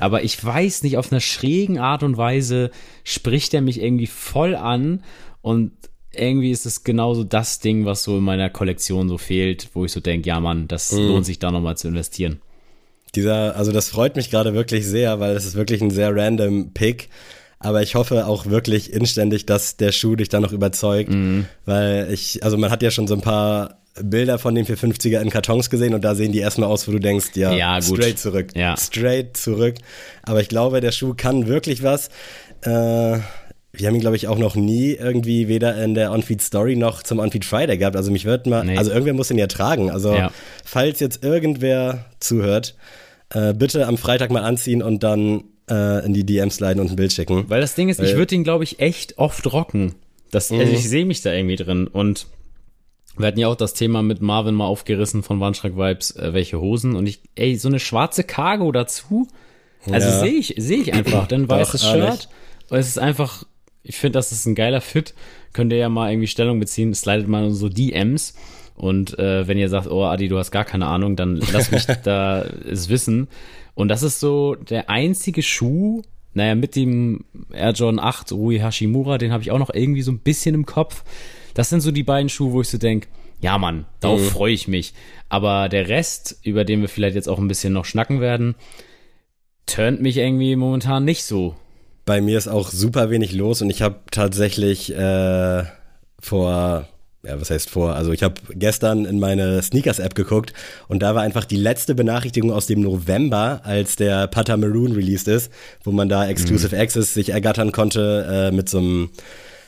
Aber ich weiß nicht, auf einer schrägen Art und Weise spricht er mich irgendwie voll an. Und irgendwie ist es genauso das Ding, was so in meiner Kollektion so fehlt, wo ich so denke, ja Mann, das mhm. lohnt sich da nochmal zu investieren. Dieser, also das freut mich gerade wirklich sehr, weil es ist wirklich ein sehr random Pick. Aber ich hoffe auch wirklich inständig, dass der Schuh dich dann noch überzeugt, mhm. weil ich, also man hat ja schon so ein paar Bilder von den 450er in Kartons gesehen und da sehen die erstmal aus, wo du denkst, ja, ja straight zurück, ja. straight zurück. Aber ich glaube, der Schuh kann wirklich was. Äh, wir haben ihn, glaube ich, auch noch nie irgendwie weder in der On-Feed Story noch zum On-Feed Friday gehabt. Also mich wird mal, nee. also irgendwer muss ihn ja tragen. Also ja. falls jetzt irgendwer zuhört, äh, bitte am Freitag mal anziehen und dann äh, in die DMs leiten und ein Bild schicken. Weil das Ding ist, Weil, ich würde ihn, glaube ich, echt oft rocken. Das, also mhm. ich sehe mich da irgendwie drin und wir hatten ja auch das Thema mit Marvin mal aufgerissen von Wandschrank Vibes, äh, welche Hosen und ich, ey, so eine schwarze Cargo dazu, also ja. sehe ich, sehe ich einfach, dann weißes Shirt, es ist einfach ich finde, das ist ein geiler Fit. Könnt ihr ja mal irgendwie Stellung beziehen. Slidet mal so DMs. Und äh, wenn ihr sagt, oh Adi, du hast gar keine Ahnung, dann lass mich da es wissen. Und das ist so der einzige Schuh, naja, mit dem Air Jordan 8 Rui Hashimura, den habe ich auch noch irgendwie so ein bisschen im Kopf. Das sind so die beiden Schuhe, wo ich so denke, ja Mann, darauf mhm. freue ich mich. Aber der Rest, über den wir vielleicht jetzt auch ein bisschen noch schnacken werden, turnt mich irgendwie momentan nicht so bei mir ist auch super wenig los und ich habe tatsächlich äh, vor ja, was heißt vor? Also ich habe gestern in meine Sneakers-App geguckt und da war einfach die letzte Benachrichtigung aus dem November, als der Pata Maroon released ist, wo man da Exclusive mhm. Access sich ergattern konnte äh, mit so einem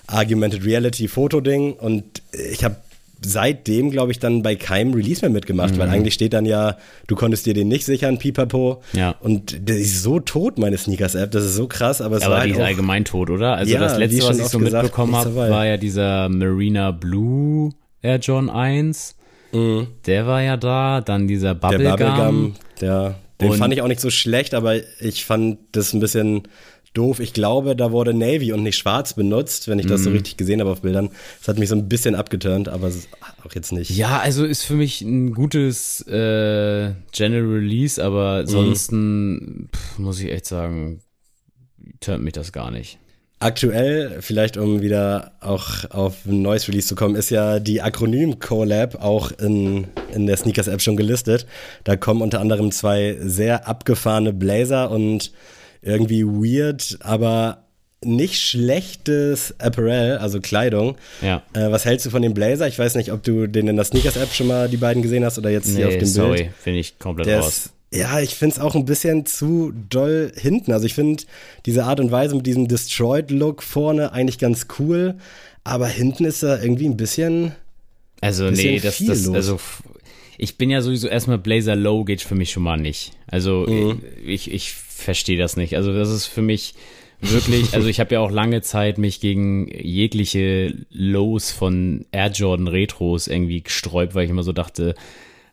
Argumented Reality Foto-Ding und ich habe seitdem, glaube ich, dann bei keinem Release mehr mitgemacht, mhm. weil eigentlich steht dann ja, du konntest dir den nicht sichern, pipapo. Ja. Und der ist so tot, meine Sneakers-App, das ist so krass, aber es aber war die halt ist allgemein tot, oder? Also ja, das letzte, was ich so gesagt, mitbekommen habe, war ja dieser Marina Blue Air John 1. Mhm. Der war ja da, dann dieser Bubblegum. Der Bubblegum, der, den und fand ich auch nicht so schlecht, aber ich fand das ein bisschen doof. Ich glaube, da wurde Navy und nicht schwarz benutzt, wenn ich das mm. so mhm. richtig gesehen habe auf Bildern. Das hat mich so ein bisschen abgeturnt, aber auch jetzt nicht. Ja, also ist für mich ein gutes äh, General Release, aber mhm. ansonsten mm. pff, muss ich echt sagen, turnt mich das gar nicht. Aktuell, vielleicht um wieder auch auf ein neues Release zu kommen, ist ja die Akronym-Collab auch in, in der Sneakers-App schon gelistet. Da kommen unter anderem zwei sehr abgefahrene Blazer und irgendwie weird, aber nicht schlechtes Apparel, also Kleidung. Ja. Äh, was hältst du von dem Blazer? Ich weiß nicht, ob du den in der Sneakers-App schon mal die beiden gesehen hast oder jetzt nee, hier auf dem sorry, Bild. finde ich komplett Der raus. ja, ich finde es auch ein bisschen zu doll hinten. Also ich finde diese Art und Weise mit diesem Destroyed-Look vorne eigentlich ganz cool, aber hinten ist da irgendwie ein bisschen. Also bisschen nee, das, das also ich bin ja sowieso erstmal Blazer Low geht für mich schon mal nicht. Also mhm. ich, ich verstehe das nicht. Also das ist für mich wirklich, also ich habe ja auch lange Zeit mich gegen jegliche Lows von Air Jordan Retros irgendwie gesträubt, weil ich immer so dachte,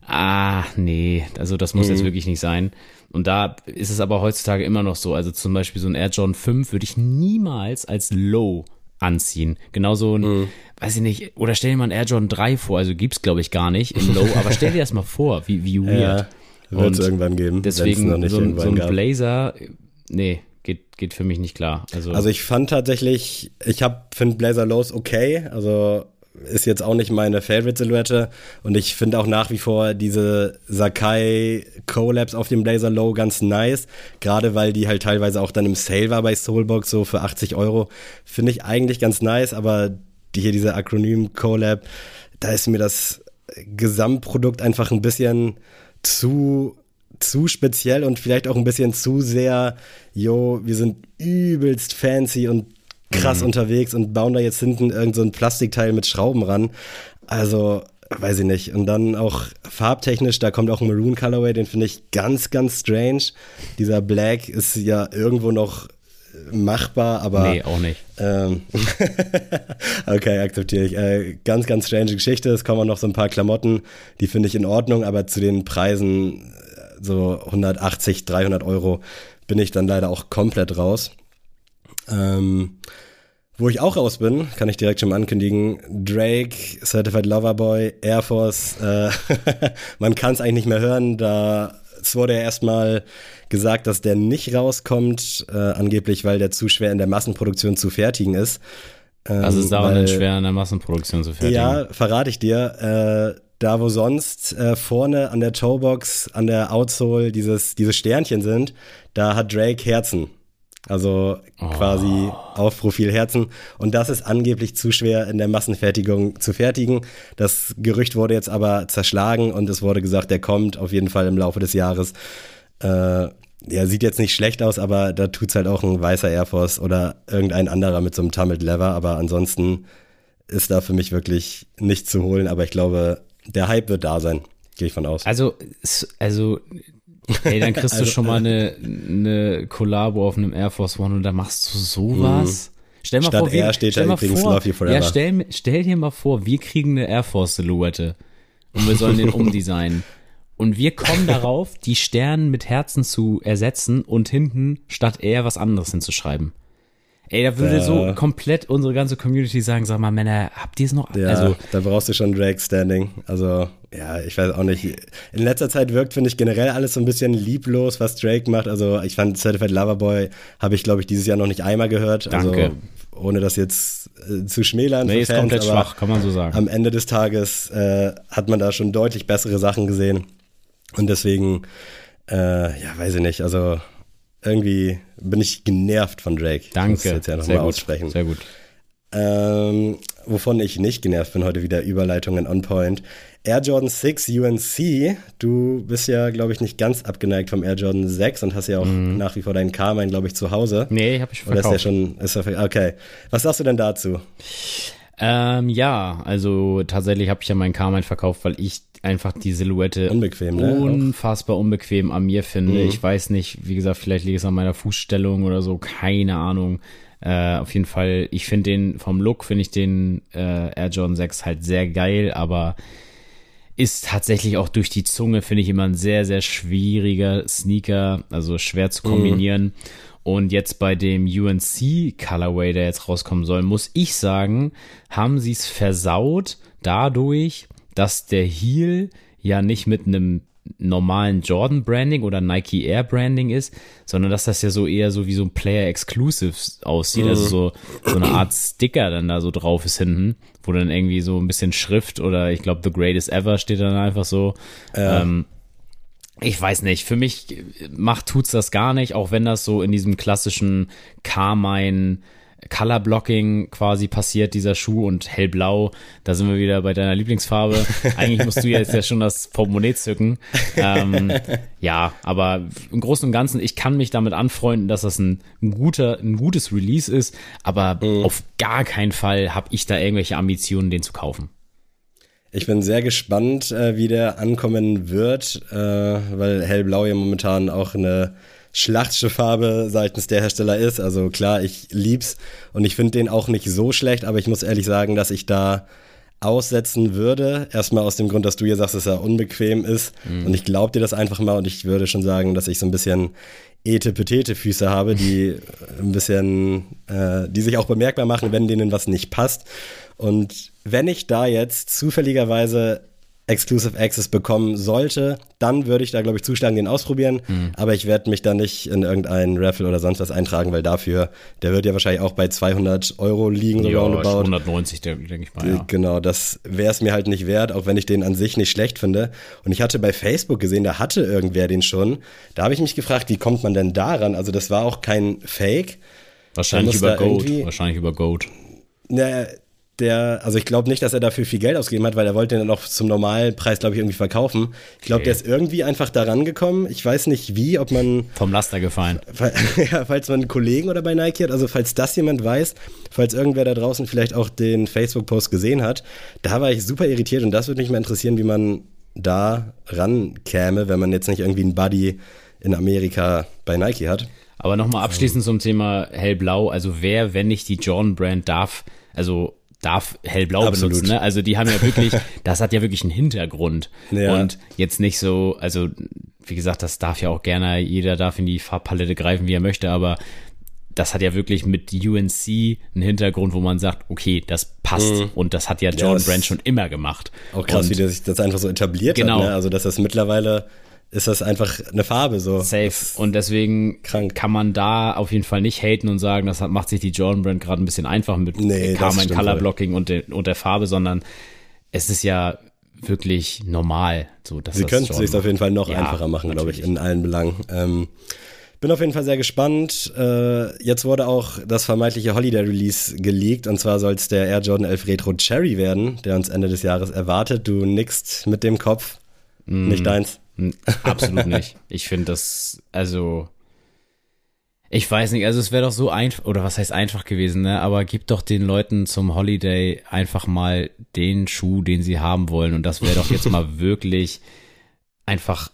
ah, nee, also das muss mhm. jetzt wirklich nicht sein. Und da ist es aber heutzutage immer noch so. Also zum Beispiel so ein Air Jordan 5 würde ich niemals als Low anziehen. Genauso ein, mhm. weiß ich nicht, oder stell dir mal ein Air Jordan 3 vor, also gibt's glaube ich gar nicht in Low, aber stell dir das mal vor, wie, wie weird. Ja. Wird es irgendwann geben. Deswegen noch nicht so, so ein gab. Blazer, nee, geht, geht für mich nicht klar. Also, also ich fand tatsächlich, ich finde Blazer Lows okay, also ist jetzt auch nicht meine Favorite-Silhouette und ich finde auch nach wie vor diese Sakai Collabs auf dem Blazer Low ganz nice, gerade weil die halt teilweise auch dann im Sale war bei Soulbox so für 80 Euro, finde ich eigentlich ganz nice, aber die, hier diese Akronym Collab, da ist mir das Gesamtprodukt einfach ein bisschen zu zu speziell und vielleicht auch ein bisschen zu sehr, yo, wir sind übelst fancy und krass mhm. unterwegs und bauen da jetzt hinten irgend so ein Plastikteil mit Schrauben ran. Also, weiß ich nicht. Und dann auch farbtechnisch, da kommt auch ein Maroon Colorway, den finde ich ganz, ganz strange. Dieser Black ist ja irgendwo noch machbar, aber. Nee, auch nicht. Ähm, okay, akzeptiere ich. Äh, ganz, ganz strange Geschichte. Es kommen auch noch so ein paar Klamotten, die finde ich in Ordnung, aber zu den Preisen äh, so 180, 300 Euro bin ich dann leider auch komplett raus. Ähm, wo ich auch raus bin, kann ich direkt schon mal ankündigen. Drake, Certified Lover Boy, Air Force. Äh, man kann es eigentlich nicht mehr hören. Da es wurde ja erstmal gesagt, dass der nicht rauskommt, äh, angeblich, weil der zu schwer in der Massenproduktion zu fertigen ist. Ähm, also weil, schwer in der Massenproduktion zu fertigen. Ja, verrate ich dir. Äh, da wo sonst äh, vorne an der Toebox, an der Outsole dieses, diese Sternchen sind, da hat Drake Herzen. Also oh. quasi auf Profil Herzen. Und das ist angeblich zu schwer in der Massenfertigung zu fertigen. Das Gerücht wurde jetzt aber zerschlagen und es wurde gesagt, der kommt auf jeden Fall im Laufe des Jahres. Äh, ja, sieht jetzt nicht schlecht aus, aber da tut's halt auch ein weißer Air Force oder irgendein anderer mit so einem Tumbled Lever. Aber ansonsten ist da für mich wirklich nichts zu holen. Aber ich glaube, der Hype wird da sein. Gehe ich von aus. Also, also Ey, dann kriegst also, du schon mal eine, eine Collabo auf einem Air Force One und da machst du sowas. Mhm. Stell mal Statt vor, wir, steht da übrigens vor, Love You Forever. Ja, stell, stell dir mal vor, wir kriegen eine Air Force Silhouette und wir sollen den umdesignen. Und wir kommen darauf, die Sterne mit Herzen zu ersetzen und hinten statt er was anderes hinzuschreiben. Ey, da würde ja. so komplett unsere ganze Community sagen, sag mal, Männer, habt ihr es noch? Ja, also, da brauchst du schon Drake Standing. Also, ja, ich weiß auch nicht. In letzter Zeit wirkt, finde ich, generell alles so ein bisschen lieblos, was Drake macht. Also, ich fand Certified Loverboy, habe ich, glaube ich, dieses Jahr noch nicht einmal gehört. Danke. Also, ohne das jetzt äh, zu schmälern. Nee, ist Fans, komplett schwach, kann man so sagen. Am Ende des Tages äh, hat man da schon deutlich bessere Sachen gesehen. Und deswegen, äh, ja, weiß ich nicht, also irgendwie bin ich genervt von Drake. Danke. Ich muss jetzt ja nochmal aussprechen. Sehr gut. Ähm, wovon ich nicht genervt bin, heute wieder Überleitungen on point. Air Jordan 6 UNC, du bist ja, glaube ich, nicht ganz abgeneigt vom Air Jordan 6 und hast ja auch mm. nach wie vor deinen Carmine, glaube ich, zu Hause. Nee, habe ich schon verkauft. Oder ist ja schon, ist ja, okay. Was sagst du denn dazu? Ähm, ja, also tatsächlich habe ich ja meinen Carmine verkauft, weil ich einfach die Silhouette unbequem, ne? unfassbar unbequem an mir finde. Mhm. Ich weiß nicht, wie gesagt, vielleicht liegt es an meiner Fußstellung oder so, keine Ahnung. Äh, auf jeden Fall, ich finde den vom Look, finde ich den äh, Air Jordan 6 halt sehr geil, aber ist tatsächlich auch durch die Zunge, finde ich immer ein sehr, sehr schwieriger Sneaker, also schwer zu kombinieren. Mhm. Und jetzt bei dem UNC Colorway, der jetzt rauskommen soll, muss ich sagen, haben sie es versaut dadurch, dass der Heel ja nicht mit einem normalen Jordan Branding oder Nike Air Branding ist, sondern dass das ja so eher so wie so ein Player Exclusive aussieht, also so, so eine Art Sticker dann da so drauf ist hinten, wo dann irgendwie so ein bisschen Schrift oder ich glaube The Greatest Ever steht dann einfach so. Ja. Ähm, ich weiß nicht, für mich macht tut's das gar nicht, auch wenn das so in diesem klassischen Carmine Color Blocking quasi passiert, dieser Schuh und hellblau, da sind wir wieder bei deiner Lieblingsfarbe. Eigentlich musst du jetzt ja schon das Portemonnaie zücken. Ähm, ja, aber im Großen und Ganzen, ich kann mich damit anfreunden, dass das ein, ein guter, ein gutes Release ist, aber mhm. auf gar keinen Fall habe ich da irgendwelche Ambitionen, den zu kaufen. Ich bin sehr gespannt, äh, wie der ankommen wird, äh, weil hellblau ja momentan auch eine Schlachtschifffarbe seitens der Hersteller ist. Also klar, ich lieb's und ich finde den auch nicht so schlecht, aber ich muss ehrlich sagen, dass ich da aussetzen würde. Erstmal aus dem Grund, dass du hier sagst, dass er unbequem ist. Mhm. Und ich glaube dir das einfach mal und ich würde schon sagen, dass ich so ein bisschen etepetete Füße habe, die ein bisschen, äh, die sich auch bemerkbar machen, wenn denen was nicht passt. Und wenn ich da jetzt zufälligerweise Exclusive Access bekommen sollte, dann würde ich da, glaube ich, zuschlagen, den ausprobieren. Mhm. Aber ich werde mich da nicht in irgendeinen Raffle oder sonst was eintragen, weil dafür, der wird ja wahrscheinlich auch bei 200 Euro liegen. Ja, roundabout. 190, denke ich mal. Ja. Genau, das wäre es mir halt nicht wert, auch wenn ich den an sich nicht schlecht finde. Und ich hatte bei Facebook gesehen, da hatte irgendwer den schon. Da habe ich mich gefragt, wie kommt man denn daran? Also das war auch kein Fake. Wahrscheinlich über Goat. Wahrscheinlich über Goat. Naja, der, also ich glaube nicht, dass er dafür viel Geld ausgegeben hat, weil er wollte den dann auch zum normalen Preis, glaube ich, irgendwie verkaufen. Ich glaube, okay. der ist irgendwie einfach daran gekommen. Ich weiß nicht wie, ob man. Vom Laster gefallen. Ja, falls man einen Kollegen oder bei Nike hat, also falls das jemand weiß, falls irgendwer da draußen vielleicht auch den Facebook-Post gesehen hat, da war ich super irritiert und das würde mich mal interessieren, wie man da rankäme, wenn man jetzt nicht irgendwie einen Buddy in Amerika bei Nike hat. Aber nochmal abschließend zum Thema hellblau. Also wer, wenn nicht die Jordan Brand darf, also darf hellblau Absolut. benutzen. Ne? Also die haben ja wirklich, das hat ja wirklich einen Hintergrund. Ja. Und jetzt nicht so, also wie gesagt, das darf ja auch gerne, jeder darf in die Farbpalette greifen, wie er möchte, aber das hat ja wirklich mit UNC einen Hintergrund, wo man sagt, okay, das passt. Mhm. Und das hat ja John ja, Brand schon immer gemacht. Auch krass, und, wie der sich das einfach so etabliert genau. hat. Ne? Also, dass das mittlerweile ist das einfach eine Farbe so. Safe. Und deswegen krank. kann man da auf jeden Fall nicht haten und sagen, das macht sich die Jordan Brand gerade ein bisschen einfach mit nee, Carmine Color Blocking und, der, und der Farbe, sondern es ist ja wirklich normal. So, dass Sie könnten es sich auf jeden Fall noch ja, einfacher machen, glaube ich, in allen Belangen. Ähm, bin auf jeden Fall sehr gespannt. Äh, jetzt wurde auch das vermeintliche Holiday Release geleakt und zwar soll es der Air Jordan 11 Retro Cherry werden, der uns Ende des Jahres erwartet. Du nickst mit dem Kopf. Mm. Nicht deins. Absolut nicht. Ich finde das, also, ich weiß nicht, also es wäre doch so einfach, oder was heißt einfach gewesen, ne? Aber gib doch den Leuten zum Holiday einfach mal den Schuh, den sie haben wollen. Und das wäre doch jetzt mal wirklich einfach,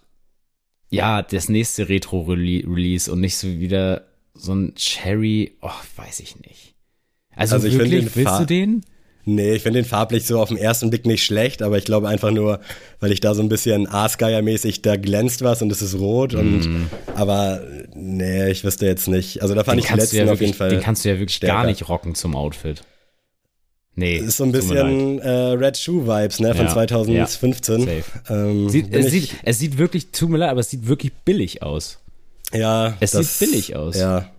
ja, das nächste Retro-Release und nicht so wieder so ein Cherry, oh, weiß ich nicht. Also, also wirklich, willst du den? Nee, ich finde den farblich so auf den ersten Blick nicht schlecht, aber ich glaube einfach nur, weil ich da so ein bisschen Aasgeier-mäßig, da glänzt was und es ist rot und mm. aber nee, ich wüsste jetzt nicht. Also da fand den ich den letzten ja wirklich, auf jeden Fall. Den kannst du ja wirklich stärker. gar nicht rocken zum Outfit. Nee. Es ist so ein bisschen äh, Red Shoe Vibes, ne, von ja, 2015. Ja, ähm, sieht, es, sieht, es sieht wirklich, tut mir leid, aber es sieht wirklich billig aus. Ja. Es das, sieht billig aus. Ja.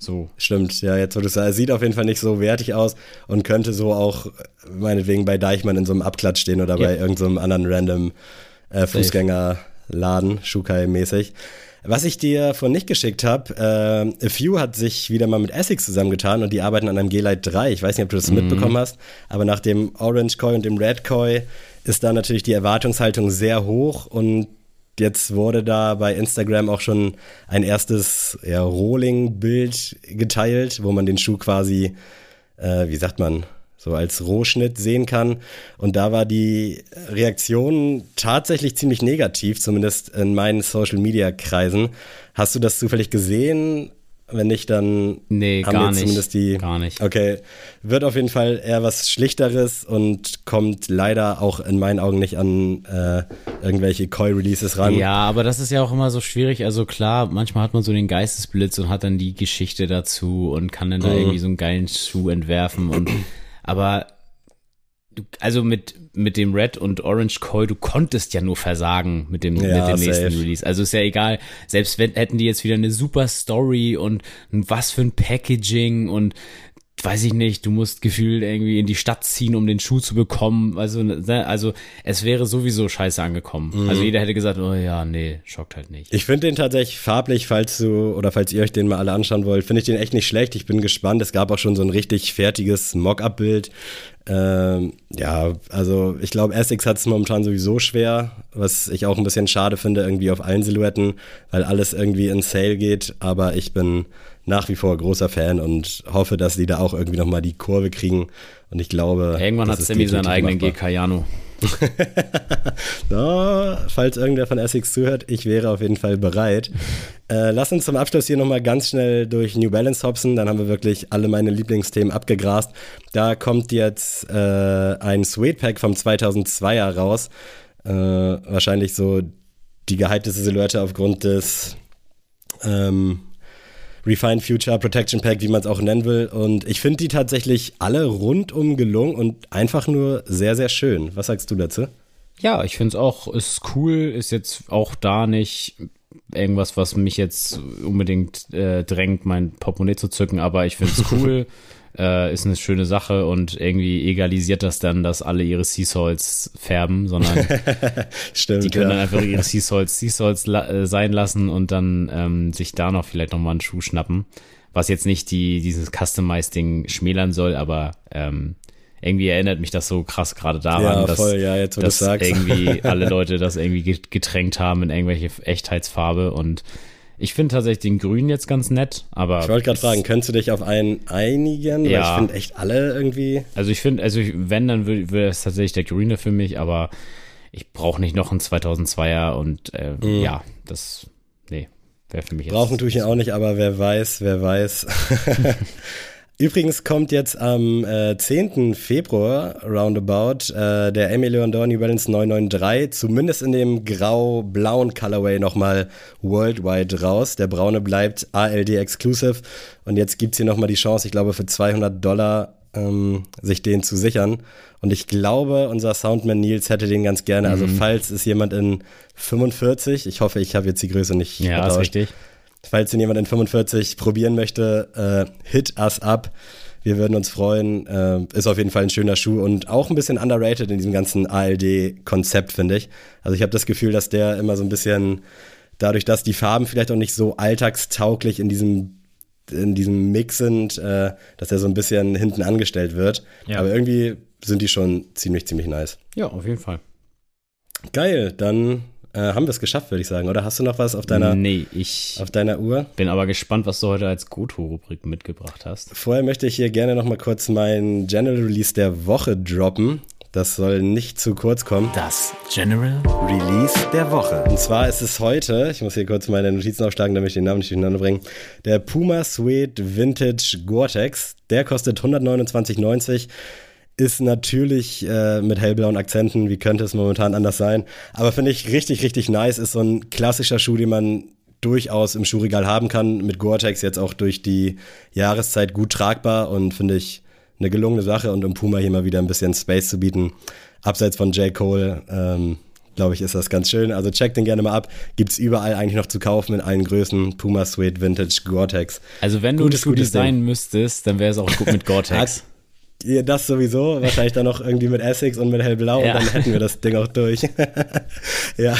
So. Stimmt, ja, jetzt wo du sagst, er sieht auf jeden Fall nicht so wertig aus und könnte so auch, meinetwegen, bei Deichmann in so einem Abklatsch stehen oder ja. bei irgendeinem so anderen random äh, Fußgängerladen, Shukai-mäßig. Was ich dir von nicht geschickt habe, äh, A Few hat sich wieder mal mit Essex zusammengetan und die arbeiten an einem G-Lite 3. Ich weiß nicht, ob du das mhm. mitbekommen hast, aber nach dem Orange Koi und dem Red Koi ist da natürlich die Erwartungshaltung sehr hoch und Jetzt wurde da bei Instagram auch schon ein erstes ja, Rolling-Bild geteilt, wo man den Schuh quasi, äh, wie sagt man, so als Rohschnitt sehen kann. Und da war die Reaktion tatsächlich ziemlich negativ, zumindest in meinen Social-Media-Kreisen. Hast du das zufällig gesehen? Wenn nicht, dann nee, haben gar wir zumindest die. Gar nicht. Okay. Wird auf jeden Fall eher was Schlichteres und kommt leider auch in meinen Augen nicht an äh, irgendwelche Koi-Releases ran. Ja, aber das ist ja auch immer so schwierig. Also klar, manchmal hat man so den Geistesblitz und hat dann die Geschichte dazu und kann dann da mhm. irgendwie so einen geilen Schuh entwerfen und aber also mit, mit dem Red und Orange Koi, du konntest ja nur versagen mit dem, ja, mit dem nächsten Release. Also ist ja egal, selbst wenn, hätten die jetzt wieder eine super Story und was für ein Packaging und weiß ich nicht, du musst gefühlt irgendwie in die Stadt ziehen, um den Schuh zu bekommen. Also, ne, also es wäre sowieso scheiße angekommen. Mhm. Also jeder hätte gesagt, oh ja, nee, schockt halt nicht. Ich finde den tatsächlich farblich, falls du oder falls ihr euch den mal alle anschauen wollt, finde ich den echt nicht schlecht. Ich bin gespannt. Es gab auch schon so ein richtig fertiges Mock-up-Bild. Ähm, ja, also ich glaube, Essex hat es momentan sowieso schwer, was ich auch ein bisschen schade finde, irgendwie auf allen Silhouetten, weil alles irgendwie in Sale geht. Aber ich bin nach wie vor großer Fan und hoffe, dass die da auch irgendwie nochmal die Kurve kriegen. Und ich glaube. Irgendwann hat Sammy seinen eigenen GK Jano. no, falls irgendwer von Essex zuhört, ich wäre auf jeden Fall bereit. Äh, lass uns zum Abschluss hier nochmal ganz schnell durch New Balance hopsen. Dann haben wir wirklich alle meine Lieblingsthemen abgegrast. Da kommt jetzt äh, ein Suede Pack vom 2002er raus. Äh, wahrscheinlich so die gehypteste Silhouette aufgrund des ähm, Refined Future Protection Pack, wie man es auch nennen will. Und ich finde die tatsächlich alle rundum gelungen und einfach nur sehr, sehr schön. Was sagst du dazu? Ja, ich finde es auch, ist cool, ist jetzt auch da nicht irgendwas, was mich jetzt unbedingt äh, drängt, mein Portemonnaie zu zücken, aber ich finde es cool. äh, ist eine schöne Sache und irgendwie egalisiert das dann, dass alle ihre Sea Salts färben, sondern Stimmt, die können ja. dann einfach ihre Sea Salts, sea Salts la äh, sein lassen und dann ähm, sich da noch vielleicht nochmal einen Schuh schnappen. Was jetzt nicht die, dieses Customized-Ding schmälern soll, aber ähm, irgendwie erinnert mich das so krass gerade daran, ja, dass, voll, ja, jetzt, dass irgendwie alle Leute das irgendwie getränkt haben in irgendwelche Echtheitsfarbe und ich finde tatsächlich den Grün jetzt ganz nett, aber. Ich wollte gerade fragen, könntest du dich auf einen einigen? Ja. Weil ich finde echt alle irgendwie. Also ich finde, also wenn, dann wäre es tatsächlich der Grüne für mich, aber ich brauche nicht noch einen 2002er und äh, mhm. ja, das, nee, wäre für mich jetzt. Brauchen tue ich ihn auch nicht, aber wer weiß, wer weiß. Übrigens kommt jetzt am äh, 10. Februar roundabout äh, der Emilio Andorni Balance 993 zumindest in dem grau-blauen Colorway nochmal worldwide raus. Der braune bleibt ALD exclusive und jetzt gibt's hier nochmal die Chance, ich glaube für 200 Dollar ähm, sich den zu sichern. Und ich glaube, unser Soundman Nils hätte den ganz gerne. Also mhm. Also falls es jemand in 45, ich hoffe, ich habe jetzt die Größe nicht Ja, vertauscht. ist richtig Falls ihn jemand in 45 probieren möchte, äh, hit us up. Wir würden uns freuen. Äh, ist auf jeden Fall ein schöner Schuh und auch ein bisschen underrated in diesem ganzen ALD-Konzept, finde ich. Also ich habe das Gefühl, dass der immer so ein bisschen, dadurch, dass die Farben vielleicht auch nicht so alltagstauglich in diesem in diesem Mix sind, äh, dass er so ein bisschen hinten angestellt wird. Ja. Aber irgendwie sind die schon ziemlich, ziemlich nice. Ja, auf jeden Fall. Geil, dann äh, haben wir es geschafft, würde ich sagen. Oder hast du noch was auf deiner, nee, ich auf deiner Uhr? Bin aber gespannt, was du heute als Goto-Rubrik mitgebracht hast. Vorher möchte ich hier gerne noch mal kurz meinen General Release der Woche droppen. Das soll nicht zu kurz kommen. Das General Release der Woche. Und zwar ist es heute, ich muss hier kurz meine Notizen aufschlagen, damit ich den Namen nicht durcheinander bringe, der Puma Suede Vintage Gore-Tex. Der kostet 129,90 ist natürlich äh, mit hellblauen Akzenten, wie könnte es momentan anders sein. Aber finde ich richtig, richtig nice. Ist so ein klassischer Schuh, den man durchaus im Schuhregal haben kann. Mit Gore-Tex jetzt auch durch die Jahreszeit gut tragbar und finde ich eine gelungene Sache. Und um Puma hier mal wieder ein bisschen Space zu bieten, abseits von J. Cole, ähm, glaube ich, ist das ganz schön. Also check den gerne mal ab. Gibt es überall eigentlich noch zu kaufen in allen Größen. Puma Suede Vintage Gore-Tex. Also wenn du gutes, ein Schuh designen müsstest, dann wäre es auch gut mit Gore-Tex. Das sowieso, wahrscheinlich dann noch irgendwie mit Essex und mit hellblau ja. und dann hätten wir das Ding auch durch. ja,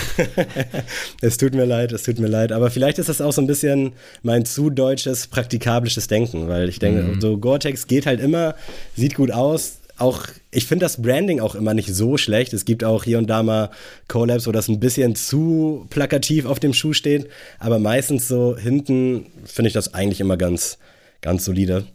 es tut mir leid, es tut mir leid. Aber vielleicht ist das auch so ein bisschen mein zu deutsches, praktikables Denken, weil ich denke, mhm. so Gore-Tex geht halt immer, sieht gut aus. Auch, ich finde das Branding auch immer nicht so schlecht. Es gibt auch hier und da mal Collabs, wo das ein bisschen zu plakativ auf dem Schuh steht. Aber meistens so hinten finde ich das eigentlich immer ganz, ganz solide.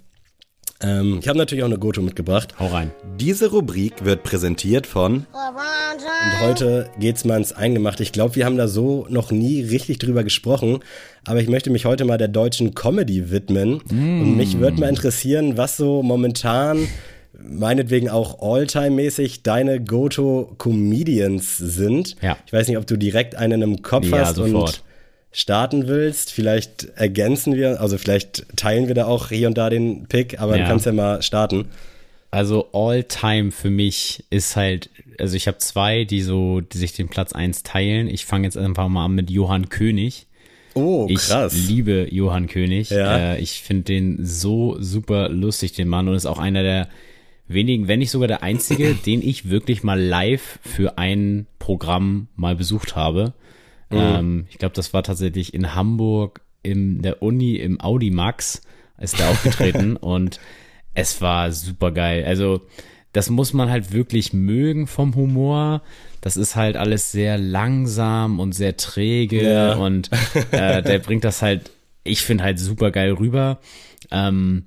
Ähm, ich habe natürlich auch eine Goto mitgebracht. Hau rein. Diese Rubrik wird präsentiert von. Und heute geht's mal ins Eingemachte. Ich glaube, wir haben da so noch nie richtig drüber gesprochen. Aber ich möchte mich heute mal der deutschen Comedy widmen. Mm. Und mich würde mal interessieren, was so momentan meinetwegen auch All-Time-mäßig deine Goto-Comedians sind. Ja. Ich weiß nicht, ob du direkt einen im Kopf ja, hast sofort. und starten willst. Vielleicht ergänzen wir, also vielleicht teilen wir da auch hier und da den Pick, aber ja. du kannst ja mal starten. Also All-Time für mich ist halt, also ich habe zwei, die so, die sich den Platz 1 teilen. Ich fange jetzt einfach mal an mit Johann König. Oh, krass. Ich liebe Johann König. Ja. Äh, ich finde den so super lustig, den Mann, und ist auch einer der wenigen, wenn nicht sogar der einzige, den ich wirklich mal live für ein Programm mal besucht habe. Mhm. Ähm, ich glaube, das war tatsächlich in Hamburg in der Uni im Audi Max ist der aufgetreten und es war super geil. Also das muss man halt wirklich mögen vom Humor. Das ist halt alles sehr langsam und sehr träge ja. und äh, der bringt das halt, ich finde halt super geil rüber. Ähm,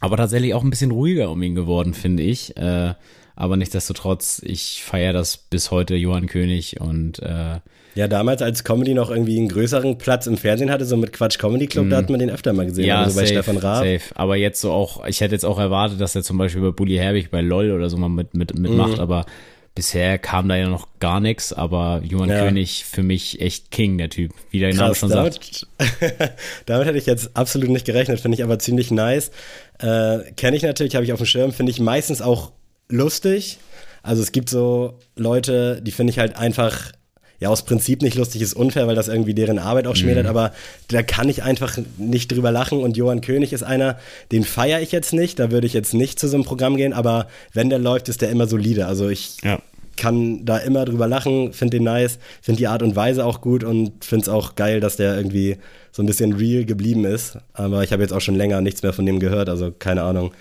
aber tatsächlich auch ein bisschen ruhiger um ihn geworden, finde ich. Äh, aber nichtsdestotrotz, ich feiere das bis heute, Johann König und äh, ja, damals als Comedy noch irgendwie einen größeren Platz im Fernsehen hatte, so mit Quatsch Comedy Club, mm. da hat man den öfter mal gesehen, ja, also safe, bei Stefan Raab. Safe. Aber jetzt so auch, ich hätte jetzt auch erwartet, dass er zum Beispiel bei Bully Herbig bei LOL oder so mal mit, mit, mitmacht, mm. aber bisher kam da ja noch gar nichts, aber Johann ja. König für mich echt King, der Typ, wie der Name schon damit, sagt. damit hätte ich jetzt absolut nicht gerechnet, finde ich aber ziemlich nice. Äh, Kenne ich natürlich, habe ich auf dem Schirm, finde ich meistens auch lustig. Also es gibt so Leute, die finde ich halt einfach ja aus Prinzip nicht lustig ist unfair, weil das irgendwie deren Arbeit auch schmälert, mhm. aber da kann ich einfach nicht drüber lachen und Johann König ist einer, den feiere ich jetzt nicht, da würde ich jetzt nicht zu so einem Programm gehen, aber wenn der läuft, ist der immer solide. Also ich ja. kann da immer drüber lachen, finde den nice, finde die Art und Weise auch gut und finde es auch geil, dass der irgendwie so ein bisschen real geblieben ist. Aber ich habe jetzt auch schon länger nichts mehr von dem gehört, also keine Ahnung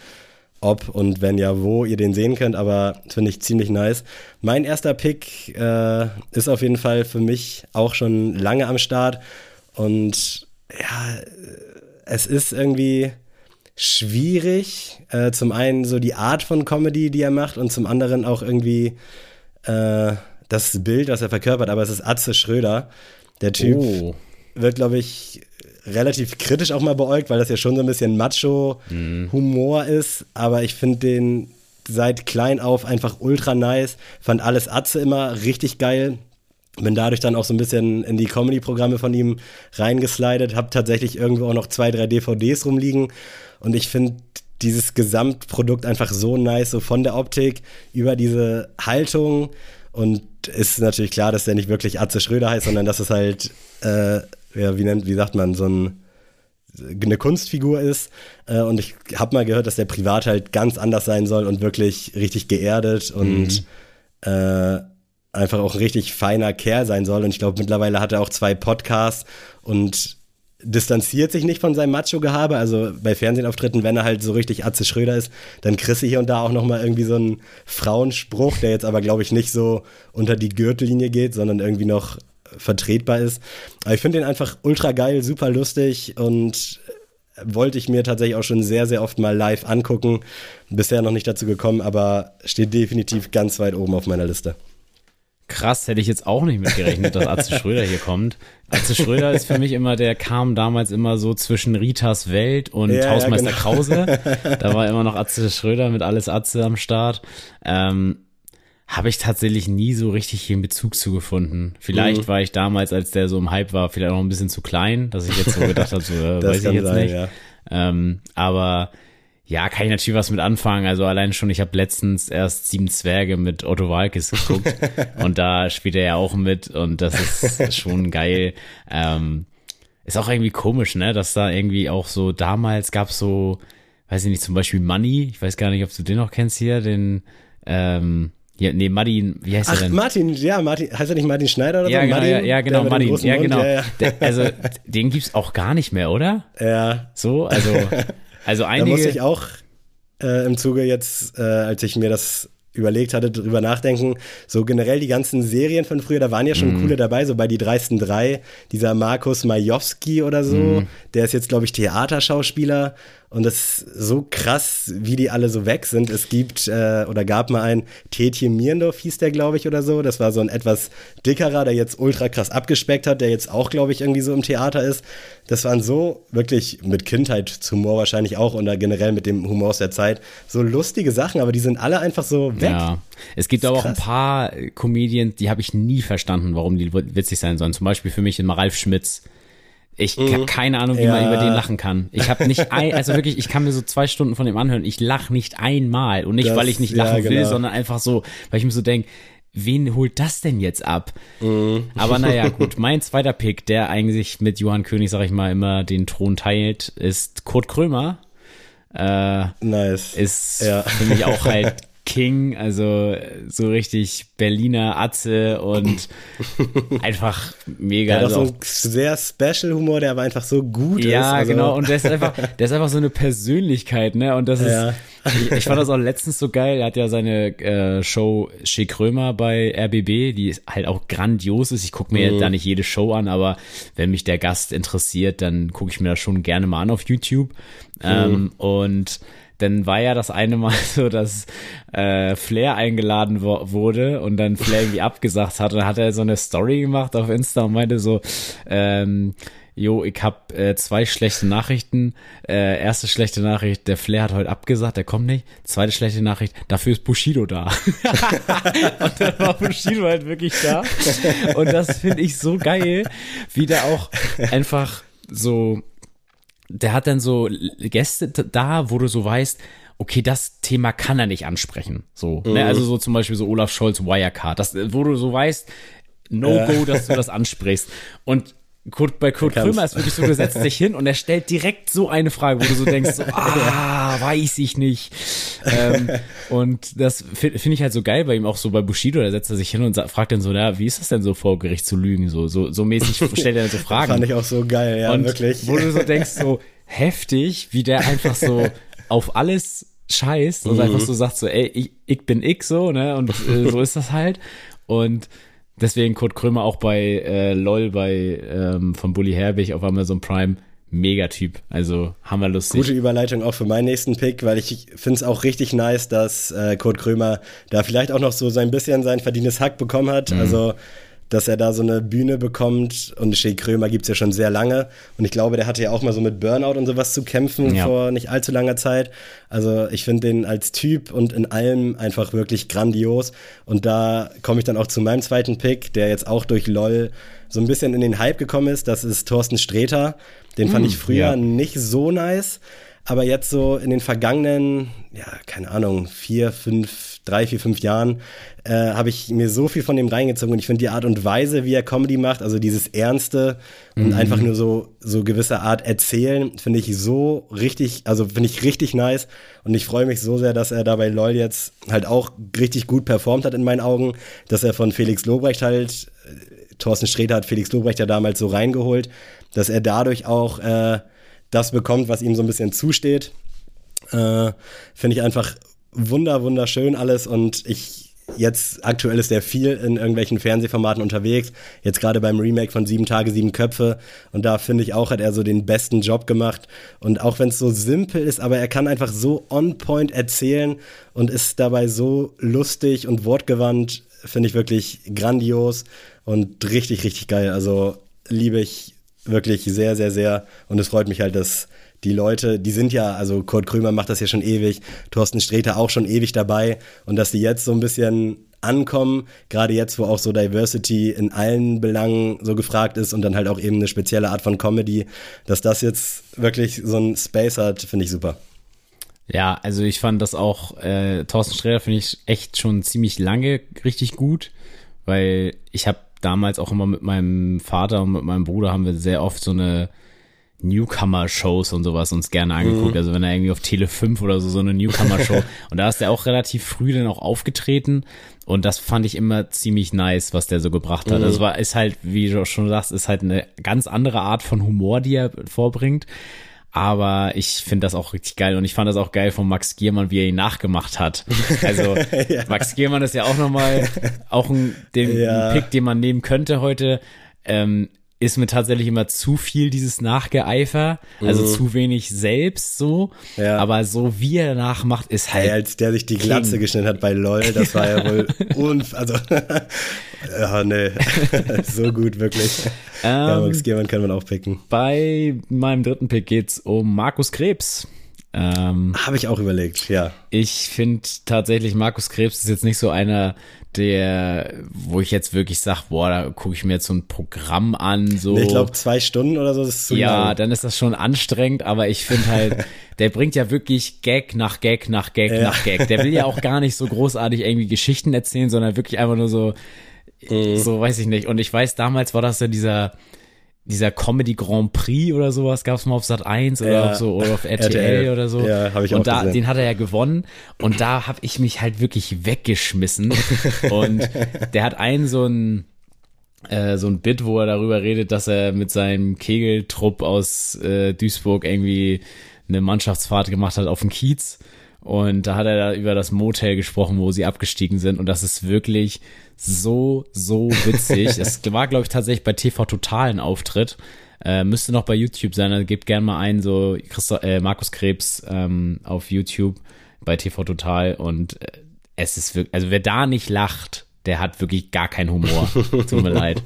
ob und wenn ja, wo ihr den sehen könnt, aber finde ich ziemlich nice. Mein erster Pick äh, ist auf jeden Fall für mich auch schon lange am Start und ja, es ist irgendwie schwierig. Äh, zum einen so die Art von Comedy, die er macht und zum anderen auch irgendwie äh, das Bild, was er verkörpert, aber es ist Atze Schröder. Der Typ oh. wird, glaube ich, relativ kritisch auch mal beäugt, weil das ja schon so ein bisschen Macho-Humor mhm. ist. Aber ich finde den seit klein auf einfach ultra nice. Fand alles Atze immer richtig geil. Bin dadurch dann auch so ein bisschen in die Comedy-Programme von ihm reingeslidet. Hab tatsächlich irgendwo auch noch zwei, drei DVDs rumliegen. Und ich finde dieses Gesamtprodukt einfach so nice, so von der Optik über diese Haltung. Und ist natürlich klar, dass der nicht wirklich Atze Schröder heißt, sondern dass es halt äh, ja, wie nennt, wie sagt man, so ein eine Kunstfigur ist. Äh, und ich habe mal gehört, dass der privat halt ganz anders sein soll und wirklich richtig geerdet und mhm. äh, einfach auch ein richtig feiner Kerl sein soll. Und ich glaube, mittlerweile hat er auch zwei Podcasts und distanziert sich nicht von seinem Macho-Gehabe. Also bei Fernsehauftritten, wenn er halt so richtig Atze Schröder ist, dann kriegst du hier und da auch nochmal irgendwie so einen Frauenspruch, der jetzt aber, glaube ich, nicht so unter die Gürtellinie geht, sondern irgendwie noch vertretbar ist. Aber ich finde den einfach ultra geil, super lustig und wollte ich mir tatsächlich auch schon sehr, sehr oft mal live angucken. Bisher noch nicht dazu gekommen, aber steht definitiv ganz weit oben auf meiner Liste. Krass, hätte ich jetzt auch nicht mitgerechnet, dass Atze Schröder hier kommt. Atze Schröder ist für mich immer, der kam damals immer so zwischen Ritas Welt und ja, Hausmeister ja, genau. Krause. Da war immer noch Atze Schröder mit alles Atze am Start. Ähm, habe ich tatsächlich nie so richtig hier einen Bezug zu gefunden. Vielleicht mhm. war ich damals, als der so im Hype war, vielleicht noch ein bisschen zu klein, dass ich jetzt so gedacht habe, so, äh, weiß ich jetzt sein, nicht. Ja. Ähm, aber ja, kann ich natürlich was mit anfangen. Also allein schon, ich habe letztens erst Sieben Zwerge mit Otto Walkes geguckt und da spielt er ja auch mit und das ist schon geil. Ähm, ist auch irgendwie komisch, ne, dass da irgendwie auch so damals gab so, weiß ich nicht, zum Beispiel Money. Ich weiß gar nicht, ob du den noch kennst hier, den ähm, ja, nee, Martin, wie heißt Ach, er denn? Martin, ja, Martin, heißt er nicht Martin Schneider oder ja, so? Genau, Martin, ja, ja, genau, Martin, ja, genau. Ja, ja. Der, also, den gibt's auch gar nicht mehr, oder? Ja. So, also, also einige. Da muss ich auch äh, im Zuge jetzt, äh, als ich mir das überlegt hatte, drüber nachdenken. So generell die ganzen Serien von früher, da waren ja schon mm. coole dabei, so bei die dreisten drei, dieser Markus Majowski oder so, mm. der ist jetzt, glaube ich, Theaterschauspieler und das ist so krass, wie die alle so weg sind. Es gibt äh, oder gab mal einen Tetje Mierendorf, hieß der, glaube ich, oder so. Das war so ein etwas dickerer, der jetzt ultra krass abgespeckt hat, der jetzt auch, glaube ich, irgendwie so im Theater ist. Das waren so wirklich mit Kindheitshumor wahrscheinlich auch und generell mit dem Humor aus der Zeit so lustige Sachen, aber die sind alle einfach so weg. Ja, es gibt aber auch ein paar Comedians, die habe ich nie verstanden, warum die witzig sein sollen. Zum Beispiel für mich immer Ralf Schmitz. Ich mhm. habe keine Ahnung, wie ja. man über den lachen kann. Ich habe nicht ein, also wirklich, ich kann mir so zwei Stunden von dem anhören. Ich lach nicht einmal und nicht, das, weil ich nicht lachen ja, genau. will, sondern einfach so, weil ich mir so denk, wen holt das denn jetzt ab? Mhm. Aber naja, gut, mein zweiter Pick, der eigentlich mit Johann König, sag ich mal, immer den Thron teilt, ist Kurt Krömer. Äh, nice. Ist ja. für mich auch halt King, also so richtig Berliner Atze und einfach mega. Ja, also, so ein sehr Special Humor, der aber einfach so gut ja, ist. Ja, also. genau. Und der ist einfach, der ist einfach so eine Persönlichkeit, ne? Und das ist, ja. ich, ich, fand das auch letztens so geil. Er hat ja seine äh, Show Shea Krömer bei RBB, die halt auch grandios ist. Ich gucke mir mhm. da nicht jede Show an, aber wenn mich der Gast interessiert, dann gucke ich mir das schon gerne mal an auf YouTube. Mhm. Ähm, und dann war ja das eine Mal so, dass äh, Flair eingeladen wurde und dann Flair irgendwie abgesagt hat. Und dann hat er so eine Story gemacht auf Insta und meinte so, ähm, Jo, ich hab äh, zwei schlechte Nachrichten. Äh, erste schlechte Nachricht, der Flair hat heute abgesagt, der kommt nicht. Zweite schlechte Nachricht, dafür ist Bushido da. und dann war Bushido halt wirklich da. Und das finde ich so geil, wie der auch einfach so der hat dann so Gäste da, wo du so weißt, okay, das Thema kann er nicht ansprechen. So, ne? mhm. ne? also so zum Beispiel so Olaf Scholz Wirecard, das, wo du so weißt, no go, äh. dass du das ansprichst. Und Kurt, bei Kurt Krömer ist wirklich so, du setzt dich hin und er stellt direkt so eine Frage, wo du so denkst, so, ah, weiß ich nicht. Ähm, und das finde find ich halt so geil bei ihm auch so bei Bushido, da setzt er sich hin und sagt, fragt dann so, na, wie ist das denn so vor Gericht zu lügen? So, so, so mäßig stellt er dann so Fragen. Fand ich auch so geil, ja, und wirklich. Wo du so denkst, so heftig, wie der einfach so auf alles scheißt und mhm. einfach so sagt so, ey, ich, ich bin ich so, ne? Und äh, so ist das halt. Und deswegen Kurt Krömer auch bei äh, LOL bei ähm, von Bully Herbig auf Amazon Prime Megatyp. Also hammerlustig. Gute Überleitung auch für meinen nächsten Pick, weil ich finde es auch richtig nice, dass äh, Kurt Krömer da vielleicht auch noch so sein bisschen sein verdientes Hack bekommen hat. Mhm. Also dass er da so eine Bühne bekommt. Und Shea Krömer gibt es ja schon sehr lange. Und ich glaube, der hatte ja auch mal so mit Burnout und sowas zu kämpfen ja. vor nicht allzu langer Zeit. Also ich finde den als Typ und in allem einfach wirklich grandios. Und da komme ich dann auch zu meinem zweiten Pick, der jetzt auch durch LOL so ein bisschen in den Hype gekommen ist. Das ist Thorsten Sträter. Den fand mm, ich früher ja. nicht so nice. Aber jetzt so in den vergangenen, ja, keine Ahnung, vier, fünf, drei, vier, fünf Jahren äh, habe ich mir so viel von dem reingezogen und ich finde die Art und Weise, wie er Comedy macht, also dieses Ernste und mhm. einfach nur so, so gewisse Art erzählen, finde ich so richtig, also finde ich richtig nice und ich freue mich so sehr, dass er da bei LOL jetzt halt auch richtig gut performt hat in meinen Augen, dass er von Felix Lobrecht halt, äh, Thorsten Sträter hat Felix Lobrecht ja damals so reingeholt, dass er dadurch auch äh, das bekommt, was ihm so ein bisschen zusteht. Äh, Finde ich einfach wunder, wunderschön alles und ich Jetzt aktuell ist er viel in irgendwelchen Fernsehformaten unterwegs. Jetzt gerade beim Remake von Sieben Tage, Sieben Köpfe. Und da finde ich auch, hat er so den besten Job gemacht. Und auch wenn es so simpel ist, aber er kann einfach so on point erzählen und ist dabei so lustig und wortgewandt, finde ich wirklich grandios und richtig, richtig geil. Also liebe ich wirklich sehr, sehr, sehr. Und es freut mich halt, dass die Leute, die sind ja, also Kurt Krömer macht das ja schon ewig, Thorsten Sträter auch schon ewig dabei. Und dass die jetzt so ein bisschen ankommen, gerade jetzt, wo auch so Diversity in allen Belangen so gefragt ist und dann halt auch eben eine spezielle Art von Comedy, dass das jetzt wirklich so ein Space hat, finde ich super. Ja, also ich fand das auch, äh, Thorsten Sträter finde ich echt schon ziemlich lange richtig gut, weil ich habe damals auch immer mit meinem Vater und mit meinem Bruder haben wir sehr oft so eine Newcomer-Shows und sowas uns gerne angeguckt. Mhm. Also wenn er irgendwie auf Tele 5 oder so, so eine Newcomer-Show. und da ist er auch relativ früh dann auch aufgetreten. Und das fand ich immer ziemlich nice, was der so gebracht hat. Mhm. Also war, ist halt, wie du schon sagst, ist halt eine ganz andere Art von Humor, die er vorbringt. Aber ich finde das auch richtig geil und ich fand das auch geil von Max Giermann, wie er ihn nachgemacht hat. Also ja. Max Giermann ist ja auch nochmal auch ein, den, ja. ein Pick, den man nehmen könnte heute. Ähm, ist mir tatsächlich immer zu viel dieses Nachgeeifer, also mhm. zu wenig selbst so. Ja. Aber so wie er danach macht, ist halt. Hey, als der sich die Glatze King. geschnitten hat bei LOL, das war ja wohl unf also ja, nee, so gut wirklich. Ähm, ja, Max Gehmann kann man auch picken. Bei meinem dritten Pick geht's um Markus Krebs. Ähm, Habe ich auch überlegt, ja. Ich finde tatsächlich, Markus Krebs ist jetzt nicht so einer, der, wo ich jetzt wirklich sage, boah, da gucke ich mir jetzt so ein Programm an. So. Ich glaube, zwei Stunden oder so das ist zu Ja, lang. dann ist das schon anstrengend, aber ich finde halt, der bringt ja wirklich Gag nach Gag nach Gag ja. nach Gag. Der will ja auch gar nicht so großartig irgendwie Geschichten erzählen, sondern wirklich einfach nur so, mhm. so weiß ich nicht. Und ich weiß, damals war das ja dieser, dieser Comedy Grand Prix oder sowas gab es mal auf Sat 1 oder ja. auf so oder auf RTL, RTL, oder so. Ja, habe ich und auch da, gesehen. den hat er ja gewonnen und da habe ich mich halt wirklich weggeschmissen und der hat einen so ein äh, so ein Bit, wo er darüber redet, dass er mit seinem Kegeltrupp aus äh, Duisburg irgendwie eine Mannschaftsfahrt gemacht hat auf den Kiez und da hat er da über das Motel gesprochen, wo sie abgestiegen sind und das ist wirklich so, so witzig. es war, glaube ich, tatsächlich bei TV Total ein Auftritt. Äh, müsste noch bei YouTube sein. Also gebt gerne mal ein, so Christo äh, Markus Krebs ähm, auf YouTube bei TV Total. Und äh, es ist wirklich, also wer da nicht lacht, der hat wirklich gar keinen Humor. Tut mir leid.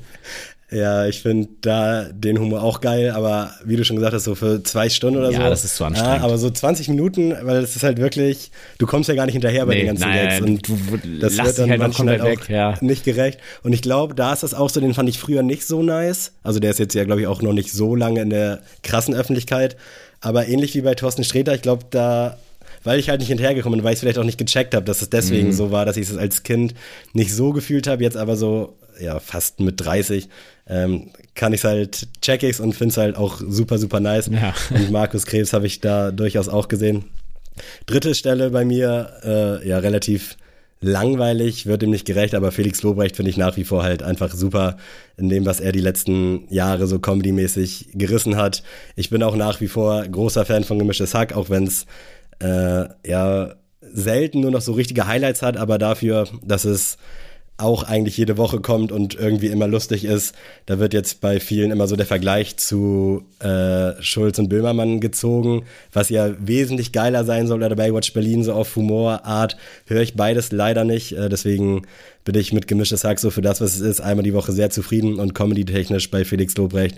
Ja, ich finde da den Humor auch geil, aber wie du schon gesagt hast, so für zwei Stunden oder ja, so. Ja, das ist zu anstrengend. Ja, aber so 20 Minuten, weil es ist halt wirklich, du kommst ja gar nicht hinterher bei nee, den ganzen nein, Gags. Und du, das wird dann halt manchmal halt auch ja. nicht gerecht. Und ich glaube, da ist das auch so, den fand ich früher nicht so nice. Also der ist jetzt ja, glaube ich, auch noch nicht so lange in der krassen Öffentlichkeit. Aber ähnlich wie bei Thorsten Sträter, ich glaube, da weil ich halt nicht hinterhergekommen bin, weil ich es vielleicht auch nicht gecheckt habe, dass es deswegen mhm. so war, dass ich es als Kind nicht so gefühlt habe, jetzt aber so ja fast mit 30 ähm, kann ich es halt, check ich's und finde es halt auch super, super nice. Ja. Und Markus Krebs habe ich da durchaus auch gesehen. Dritte Stelle bei mir, äh, ja, relativ langweilig, wird ihm nicht gerecht, aber Felix Lobrecht finde ich nach wie vor halt einfach super in dem, was er die letzten Jahre so comedy-mäßig gerissen hat. Ich bin auch nach wie vor großer Fan von Gemischtes Hack, auch wenn es äh, ja selten nur noch so richtige Highlights hat, aber dafür, dass es auch eigentlich jede Woche kommt und irgendwie immer lustig ist. Da wird jetzt bei vielen immer so der Vergleich zu äh, Schulz und Böhmermann gezogen, was ja wesentlich geiler sein soll oder Baywatch Berlin so auf Humorart. Höre ich beides leider nicht. Äh, deswegen bin ich mit gemischtes Hack so für das, was es ist, einmal die Woche sehr zufrieden und comedy-technisch bei Felix Lobrecht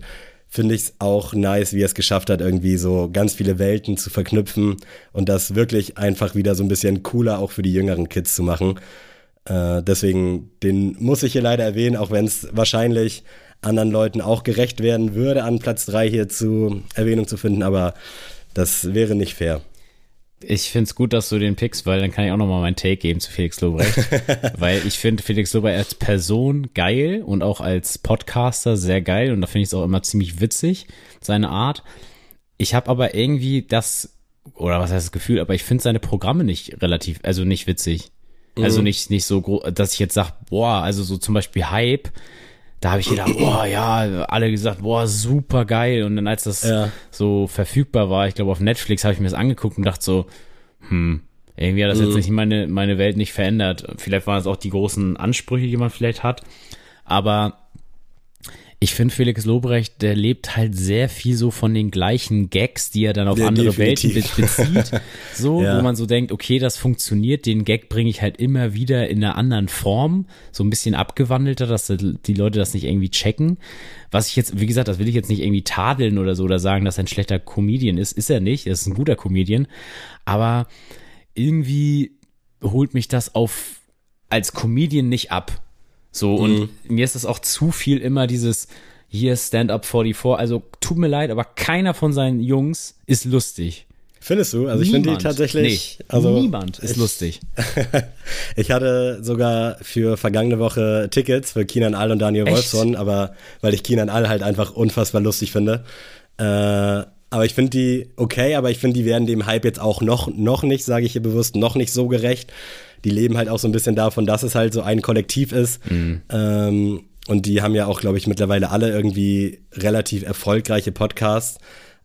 finde ich es auch nice, wie er es geschafft hat, irgendwie so ganz viele Welten zu verknüpfen und das wirklich einfach wieder so ein bisschen cooler auch für die jüngeren Kids zu machen. Äh, deswegen, den muss ich hier leider erwähnen, auch wenn es wahrscheinlich anderen Leuten auch gerecht werden würde, an Platz 3 hier zu Erwähnung zu finden, aber das wäre nicht fair. Ich finde es gut, dass du den pickst, weil dann kann ich auch nochmal meinen Take geben zu Felix Lobrecht. weil ich finde Felix Lobrecht als Person geil und auch als Podcaster sehr geil und da finde ich es auch immer ziemlich witzig, seine Art. Ich habe aber irgendwie das, oder was heißt das Gefühl, aber ich finde seine Programme nicht relativ, also nicht witzig. Also mhm. nicht, nicht so groß, dass ich jetzt sage, boah, also so zum Beispiel Hype, da habe ich gedacht, boah, ja, alle gesagt, boah, super geil. Und dann als das ja. so verfügbar war, ich glaube auf Netflix, habe ich mir das angeguckt und dachte so, hm, irgendwie hat das mhm. jetzt nicht meine, meine Welt nicht verändert. Vielleicht waren es auch die großen Ansprüche, die man vielleicht hat. Aber ich finde Felix Lobrecht, der lebt halt sehr viel so von den gleichen Gags, die er dann auf ja, andere definitiv. Welten bezieht. So, ja. wo man so denkt, okay, das funktioniert, den Gag bringe ich halt immer wieder in einer anderen Form, so ein bisschen abgewandelter, dass die Leute das nicht irgendwie checken. Was ich jetzt, wie gesagt, das will ich jetzt nicht irgendwie tadeln oder so oder sagen, dass er ein schlechter Comedian ist. Ist er nicht, er ist ein guter Comedian. Aber irgendwie holt mich das auf als Comedian nicht ab. So, und mhm. mir ist das auch zu viel immer dieses hier Stand-up 44. Also tut mir leid, aber keiner von seinen Jungs ist lustig. Findest du? Also ich finde die tatsächlich. Nee, also niemand ist ich, lustig. ich hatte sogar für vergangene Woche Tickets für Kinan All und Daniel Echt? Wolfson, aber weil ich Kinan All halt einfach unfassbar lustig finde. Äh, aber ich finde die okay, aber ich finde, die werden dem Hype jetzt auch noch, noch nicht, sage ich hier bewusst, noch nicht so gerecht die leben halt auch so ein bisschen davon, dass es halt so ein Kollektiv ist. Mhm. Ähm, und die haben ja auch, glaube ich, mittlerweile alle irgendwie relativ erfolgreiche Podcasts.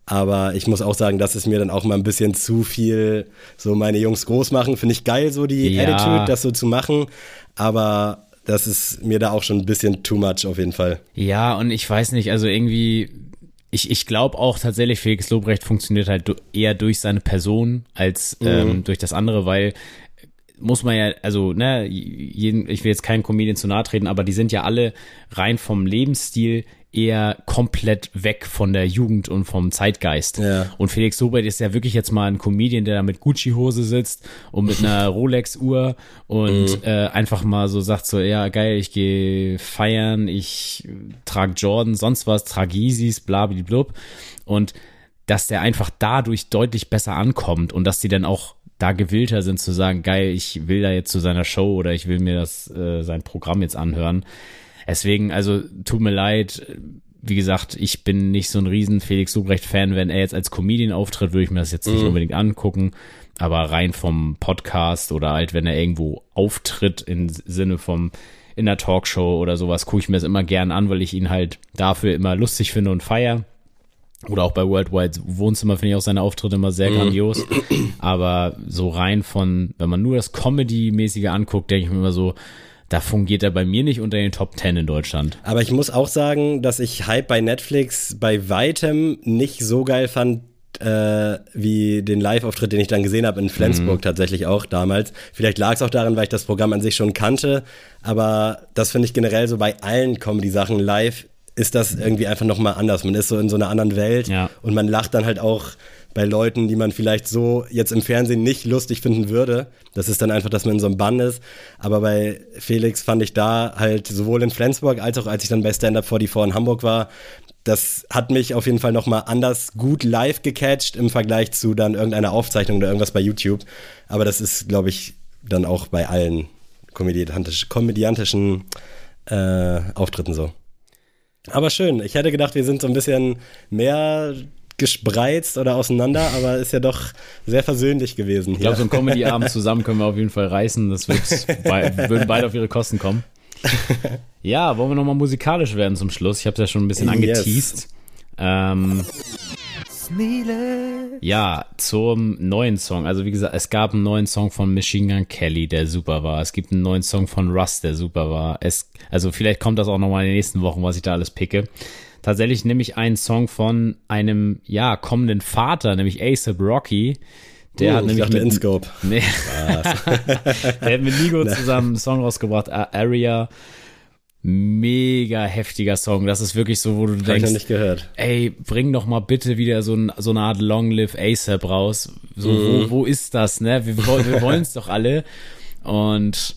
Aber ich muss auch sagen, das ist mir dann auch mal ein bisschen zu viel, so meine Jungs groß machen. Finde ich geil, so die ja. Attitude, das so zu machen. Aber das ist mir da auch schon ein bisschen too much auf jeden Fall. Ja, und ich weiß nicht, also irgendwie, ich, ich glaube auch tatsächlich, Felix Lobrecht funktioniert halt eher durch seine Person als mhm. ähm, durch das andere, weil muss man ja, also, ne, jeden, ich will jetzt keinen Comedian zu nahe treten, aber die sind ja alle rein vom Lebensstil eher komplett weg von der Jugend und vom Zeitgeist. Ja. Und Felix Sobert ist ja wirklich jetzt mal ein Comedian, der da mit Gucci-Hose sitzt und mit einer Rolex-Uhr und mhm. äh, einfach mal so sagt so, ja geil, ich gehe feiern, ich trage Jordan, sonst was, trage Yeezys, blub. Und dass der einfach dadurch deutlich besser ankommt und dass die dann auch da gewillter sind zu sagen, geil, ich will da jetzt zu seiner Show oder ich will mir das äh, sein Programm jetzt anhören. Deswegen, also tut mir leid, wie gesagt, ich bin nicht so ein riesen Felix Lobrecht Fan. Wenn er jetzt als Comedian auftritt, würde ich mir das jetzt nicht mhm. unbedingt angucken. Aber rein vom Podcast oder halt, wenn er irgendwo auftritt im Sinne vom in der Talkshow oder sowas, gucke ich mir das immer gern an, weil ich ihn halt dafür immer lustig finde und feier. Oder auch bei Worldwide Wohnzimmer finde ich auch seine Auftritte immer sehr mhm. grandios. Aber so rein von, wenn man nur das Comedy-mäßige anguckt, denke ich mir immer so, da fungiert er bei mir nicht unter den Top Ten in Deutschland. Aber ich muss auch sagen, dass ich Hype bei Netflix bei weitem nicht so geil fand, äh, wie den Live-Auftritt, den ich dann gesehen habe in Flensburg mhm. tatsächlich auch damals. Vielleicht lag es auch daran, weil ich das Programm an sich schon kannte, aber das finde ich generell so bei allen Comedy-Sachen live ist das irgendwie einfach nochmal anders. Man ist so in so einer anderen Welt ja. und man lacht dann halt auch bei Leuten, die man vielleicht so jetzt im Fernsehen nicht lustig finden würde. Das ist dann einfach, dass man in so einem Bann ist. Aber bei Felix fand ich da halt sowohl in Flensburg als auch als ich dann bei Stand Up 44 in Hamburg war, das hat mich auf jeden Fall nochmal anders gut live gecatcht im Vergleich zu dann irgendeiner Aufzeichnung oder irgendwas bei YouTube. Aber das ist, glaube ich, dann auch bei allen komödiantisch, komödiantischen äh, Auftritten so. Aber schön. Ich hätte gedacht, wir sind so ein bisschen mehr gespreizt oder auseinander, aber ist ja doch sehr versöhnlich gewesen. Ich glaube, so ein Comedy-Abend zusammen können wir auf jeden Fall reißen. Das be würden beide auf ihre Kosten kommen. Ja, wollen wir nochmal musikalisch werden zum Schluss? Ich habe es ja schon ein bisschen angeteased. Yes. Ähm, Ja, zum neuen Song. Also wie gesagt, es gab einen neuen Song von Machine Gun Kelly, der super war. Es gibt einen neuen Song von Russ, der super war. Es, also vielleicht kommt das auch nochmal in den nächsten Wochen, was ich da alles picke. Tatsächlich nehme ich einen Song von einem, ja, kommenden Vater, nämlich ASAP Rocky. Der Uh, hat ich nämlich mit, InScope. Nee. der hat mit Nigo zusammen einen Song rausgebracht, Area. Mega heftiger Song. Das ist wirklich so, wo du Hab ich noch denkst, nicht gehört. ey, bring doch mal bitte wieder so, ein, so eine Art Long Live ASAP raus. So, wo, wo ist das, ne? Wir, wir wollen es doch alle. Und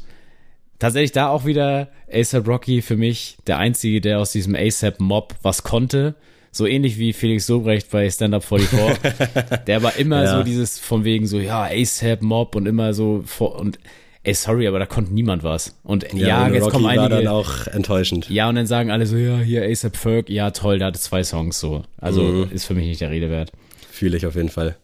tatsächlich da auch wieder ASAP Rocky für mich der einzige, der aus diesem ASAP Mob was konnte. So ähnlich wie Felix Sobrecht bei Stand Up 44. der war immer Ja. so dieses von wegen so, ja, ASAP Mob und immer so vor, und ey, sorry, aber da konnte niemand was. Und ja, und jetzt Rocky kommen war dann einige. auch enttäuschend. Ja, und dann sagen alle so, ja, hier ASAP Ferg, ja, toll, der hatte zwei Songs so. Also Mhm. ist für mich nicht der Rede wert. Fühle ich auf jeden Fall.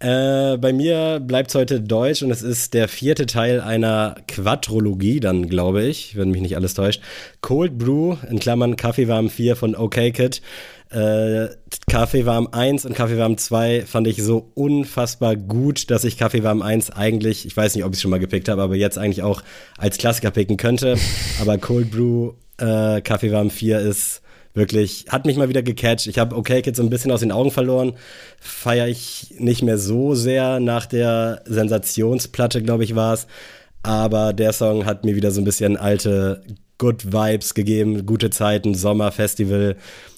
Äh, bei mir bleibt heute Deutsch und es ist der vierte Teil einer Quadrologie, dann glaube ich, wenn mich nicht alles täuscht. Cold Brew, in Klammern Kaffeewarm 4 von OK Kid. Äh, Kaffeewarm 1 und Kaffeewarm 2 fand ich so unfassbar gut, dass ich Kaffeewarm 1 eigentlich, ich weiß nicht, ob ich es schon mal gepickt habe, aber jetzt eigentlich auch als Klassiker picken könnte. Aber Cold Brew äh, Kaffeewarm 4 ist wirklich, hat mich mal wieder gecatcht. Ich habe Okay Kids so ein bisschen aus den Augen verloren. Feiere ich nicht mehr so sehr nach der Sensationsplatte, glaube ich, war es. Aber der Song hat mir wieder so ein bisschen alte Good Vibes gegeben, gute Zeiten, Sommerfestival,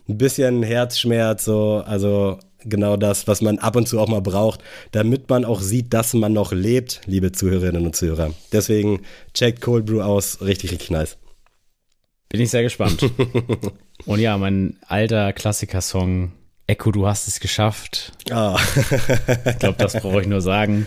ein bisschen Herzschmerz, so, also genau das, was man ab und zu auch mal braucht, damit man auch sieht, dass man noch lebt, liebe Zuhörerinnen und Zuhörer. Deswegen checkt Cold Brew aus, richtig, richtig nice. Bin ich sehr gespannt. und ja, mein alter Klassiker-Song, Echo, du hast es geschafft. Ah. Ich glaube, das brauche ich nur sagen.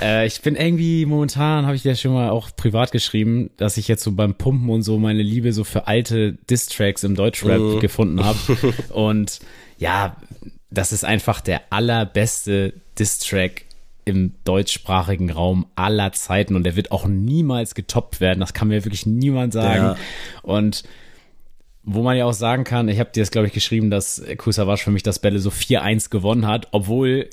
Äh, ich bin irgendwie momentan, habe ich dir schon mal auch privat geschrieben, dass ich jetzt so beim Pumpen und so meine Liebe so für alte Diss-Tracks im Deutschrap gefunden habe. Und ja, das ist einfach der allerbeste Diss-Track im deutschsprachigen Raum aller Zeiten und der wird auch niemals getoppt werden. Das kann mir wirklich niemand sagen. Ja. Und wo man ja auch sagen kann, ich habe dir das, glaube ich, geschrieben, dass Kusavasch für mich das Bälle so 4-1 gewonnen hat, obwohl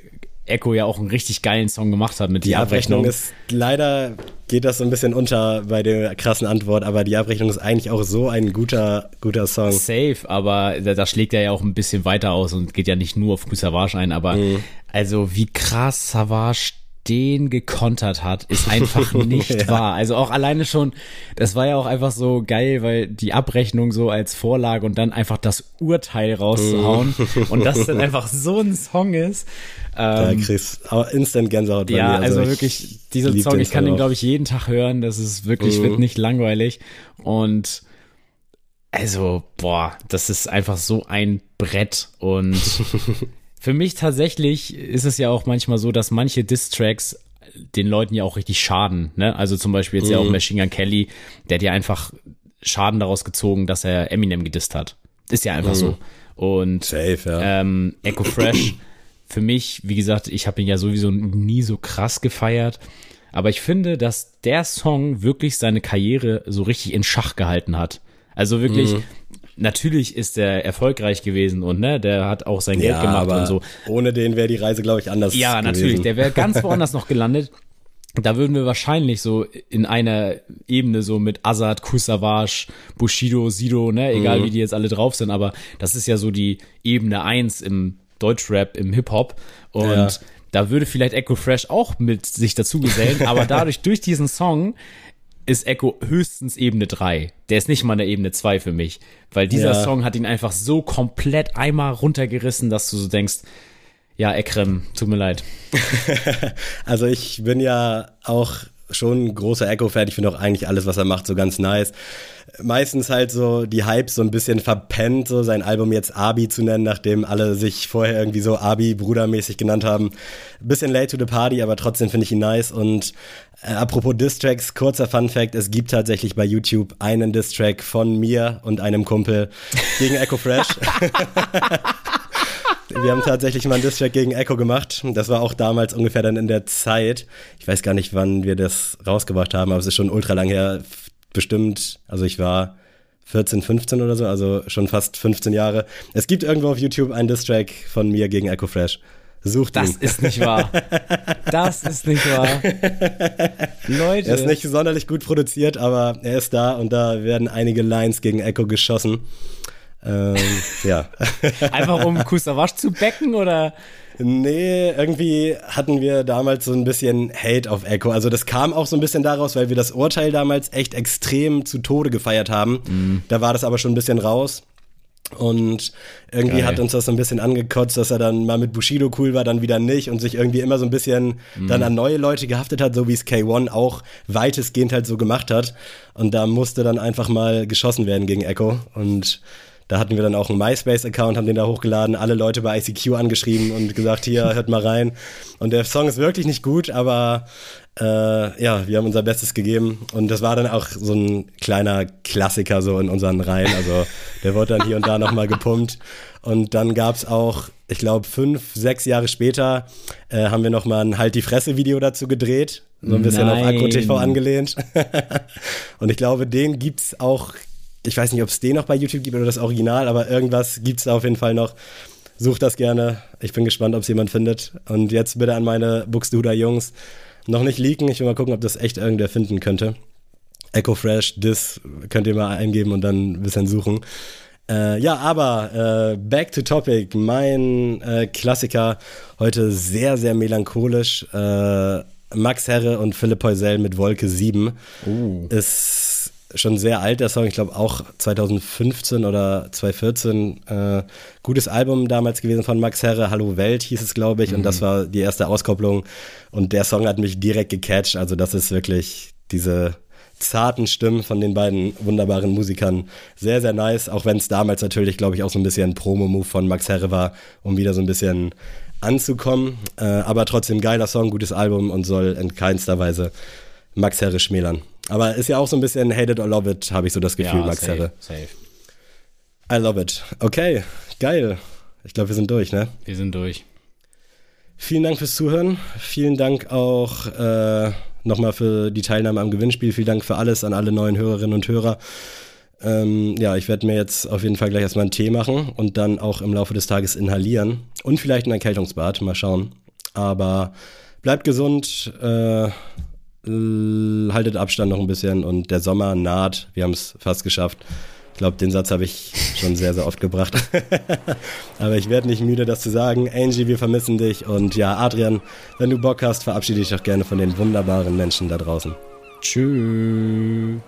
Echo ja auch einen richtig geilen Song gemacht hat mit Die die Abrechnung Abrechnung. ist leider geht das so ein bisschen unter bei der krassen Antwort, aber die Abrechnung ist eigentlich auch so ein guter guter Song. Safe, aber da, da schlägt er ja auch ein bisschen weiter aus und geht ja nicht nur auf Savage ein, aber Mhm. also wie krass Savage den gekontert hat, ist einfach nicht Ja. wahr. Also auch alleine schon, das war ja auch einfach so geil, weil die Abrechnung so als Vorlage und dann einfach das Urteil rauszuhauen und das dann einfach so ein Song ist. Da Ähm, kriegst du instant Gänsehaut bei ja, mir. also, ich wirklich, dieser Song, ich kann den, glaube ich, jeden Tag hören. Das ist wirklich, Mhm. wird nicht langweilig. Und also, boah, das ist einfach so ein Brett. Und für mich tatsächlich ist es ja auch manchmal so, dass manche Diss-Tracks den Leuten ja auch richtig schaden. Ne? Also zum Beispiel jetzt ja Mhm. auch Machine Gun Kelly, der hat ja einfach Schaden daraus gezogen, dass er Eminem gedisst hat. Ist ja einfach so. Und Mhm. Safe, ja. ähm, Echo Fresh, für mich, wie gesagt, ich habe ihn ja sowieso nie so krass gefeiert. Aber ich finde, dass der Song wirklich seine Karriere so richtig in Schach gehalten hat. Also wirklich, Mhm. Natürlich ist er erfolgreich gewesen und ne, der hat auch sein Geld gemacht und so. Ohne den wäre die Reise, glaube ich, anders Ja, gewesen. natürlich, der wäre ganz woanders noch gelandet. Da würden wir wahrscheinlich so in einer Ebene so mit Azad, Kusavage, Bushido, Sido, ne, egal Mhm. wie die jetzt alle drauf sind, aber das ist ja so die Ebene eins im Deutschrap, im Hip-Hop und Ja. da würde vielleicht Echo Fresh auch mit sich dazu gesellen, aber dadurch, durch diesen Song ist Echo höchstens Ebene 3. Der ist nicht mal eine Ebene 2 für mich, weil dieser Ja. Song hat ihn einfach so komplett einmal runtergerissen, dass du so denkst, ja, Ekrem, tut mir leid. Also ich bin ja auch schon ein großer Echo-Fan. Ich finde auch eigentlich alles, was er macht, so ganz nice. Meistens halt so die Hype so ein bisschen verpennt, so sein Album jetzt Abi zu nennen, nachdem alle sich vorher irgendwie so Abi-Brudermäßig genannt haben. Bisschen late to the party, aber trotzdem finde ich ihn nice. Und äh, apropos Distracks, kurzer Fun-Fact, es gibt tatsächlich bei YouTube einen Distrack von mir und einem Kumpel gegen Echo Fresh. Wir haben tatsächlich mal einen Distrack gegen Echo gemacht. Das war auch damals ungefähr dann in der Zeit. Ich weiß gar nicht, wann wir das rausgebracht haben, aber es ist schon ultra lang her. Bestimmt, also ich war 14, 15 oder so, also schon fast 15 Jahre. Es gibt irgendwo auf YouTube einen Distrack von mir gegen Echo Fresh. Sucht das ihn. ist nicht wahr. Das ist nicht wahr. Leute. Er ist nicht sonderlich gut produziert, aber er ist da und da werden einige Lines gegen Echo geschossen. Ähm, ja. Einfach um Kusawasch zu becken oder? Nee, irgendwie hatten wir damals so ein bisschen Hate auf Echo. Also das kam auch so ein bisschen daraus, weil wir das Urteil damals echt extrem zu Tode gefeiert haben. Mhm. Da war das aber schon ein bisschen raus. Und irgendwie Geil. hat uns das so ein bisschen angekotzt, dass er dann mal mit Bushido cool war, dann wieder nicht und sich irgendwie immer so ein bisschen mhm. dann an neue Leute gehaftet hat, so wie es K1 auch weitestgehend halt so gemacht hat. Und da musste dann einfach mal geschossen werden gegen Echo. Und da hatten wir dann auch einen MySpace-Account, haben den da hochgeladen, alle Leute bei ICQ angeschrieben und gesagt, hier, hört mal rein. Und der Song ist wirklich nicht gut, aber äh, ja, wir haben unser Bestes gegeben. Und das war dann auch so ein kleiner Klassiker so in unseren Reihen. Also der wurde dann hier und da nochmal gepumpt. Und dann gab's auch, ich glaube, fünf, sechs Jahre später äh, haben wir nochmal ein Halt die Fresse-Video dazu gedreht. So ein bisschen Nein. auf Akku TV angelehnt. und ich glaube, den gibt's auch ich weiß nicht, ob es den noch bei YouTube gibt oder das Original, aber irgendwas gibt es da auf jeden Fall noch. Sucht das gerne. Ich bin gespannt, ob es jemand findet. Und jetzt bitte an meine Buxtehuder-Jungs noch nicht leaken. Ich will mal gucken, ob das echt irgendwer finden könnte. Echo Fresh, Dis könnt ihr mal eingeben und dann ein bisschen suchen. Äh, ja, aber äh, back to topic. Mein äh, Klassiker heute sehr, sehr melancholisch. Äh, Max Herre und Philipp Heusel mit Wolke 7 uh. ist schon sehr alt, der Song. Ich glaube auch 2015 oder 2014. Äh, gutes Album damals gewesen von Max Herre. Hallo Welt hieß es, glaube ich. Mhm. Und das mhm. war die erste Auskopplung. Und der Song hat mich direkt gecatcht. Also das ist wirklich diese zarten Stimmen von den beiden wunderbaren Musikern. Sehr, sehr nice. Auch wenn es damals natürlich, glaube ich, auch so ein bisschen ein Promo-Move von Max Herre war, um wieder so ein bisschen anzukommen. Äh, aber trotzdem geiler Song, gutes Album und soll in keinster Weise Max Herre schmälern. Aber ist ja auch so ein bisschen Hate it or love it, habe ich so das Gefühl, ja, Max safe, Herre. Safe. I love it. Okay, geil. Ich glaube, wir sind durch, ne? Wir sind durch. Vielen Dank fürs Zuhören. Vielen Dank auch äh, nochmal für die Teilnahme am Gewinnspiel. Vielen Dank für alles an alle neuen Hörerinnen und Hörer. Ähm, ja, ich werde mir jetzt auf jeden Fall gleich erstmal einen Tee machen und dann auch im Laufe des Tages inhalieren und vielleicht ein Erkältungsbad. Mal schauen. Aber bleibt gesund. Äh, haltet Abstand noch ein bisschen und der Sommer naht. Wir haben es fast geschafft. Ich glaube, den Satz habe ich schon sehr, sehr oft gebracht. Aber ich werde nicht müde, das zu sagen. Angie, wir vermissen dich. Und ja, Adrian, wenn du Bock hast, verabschiede dich doch gerne von den wunderbaren Menschen da draußen. Tschüss.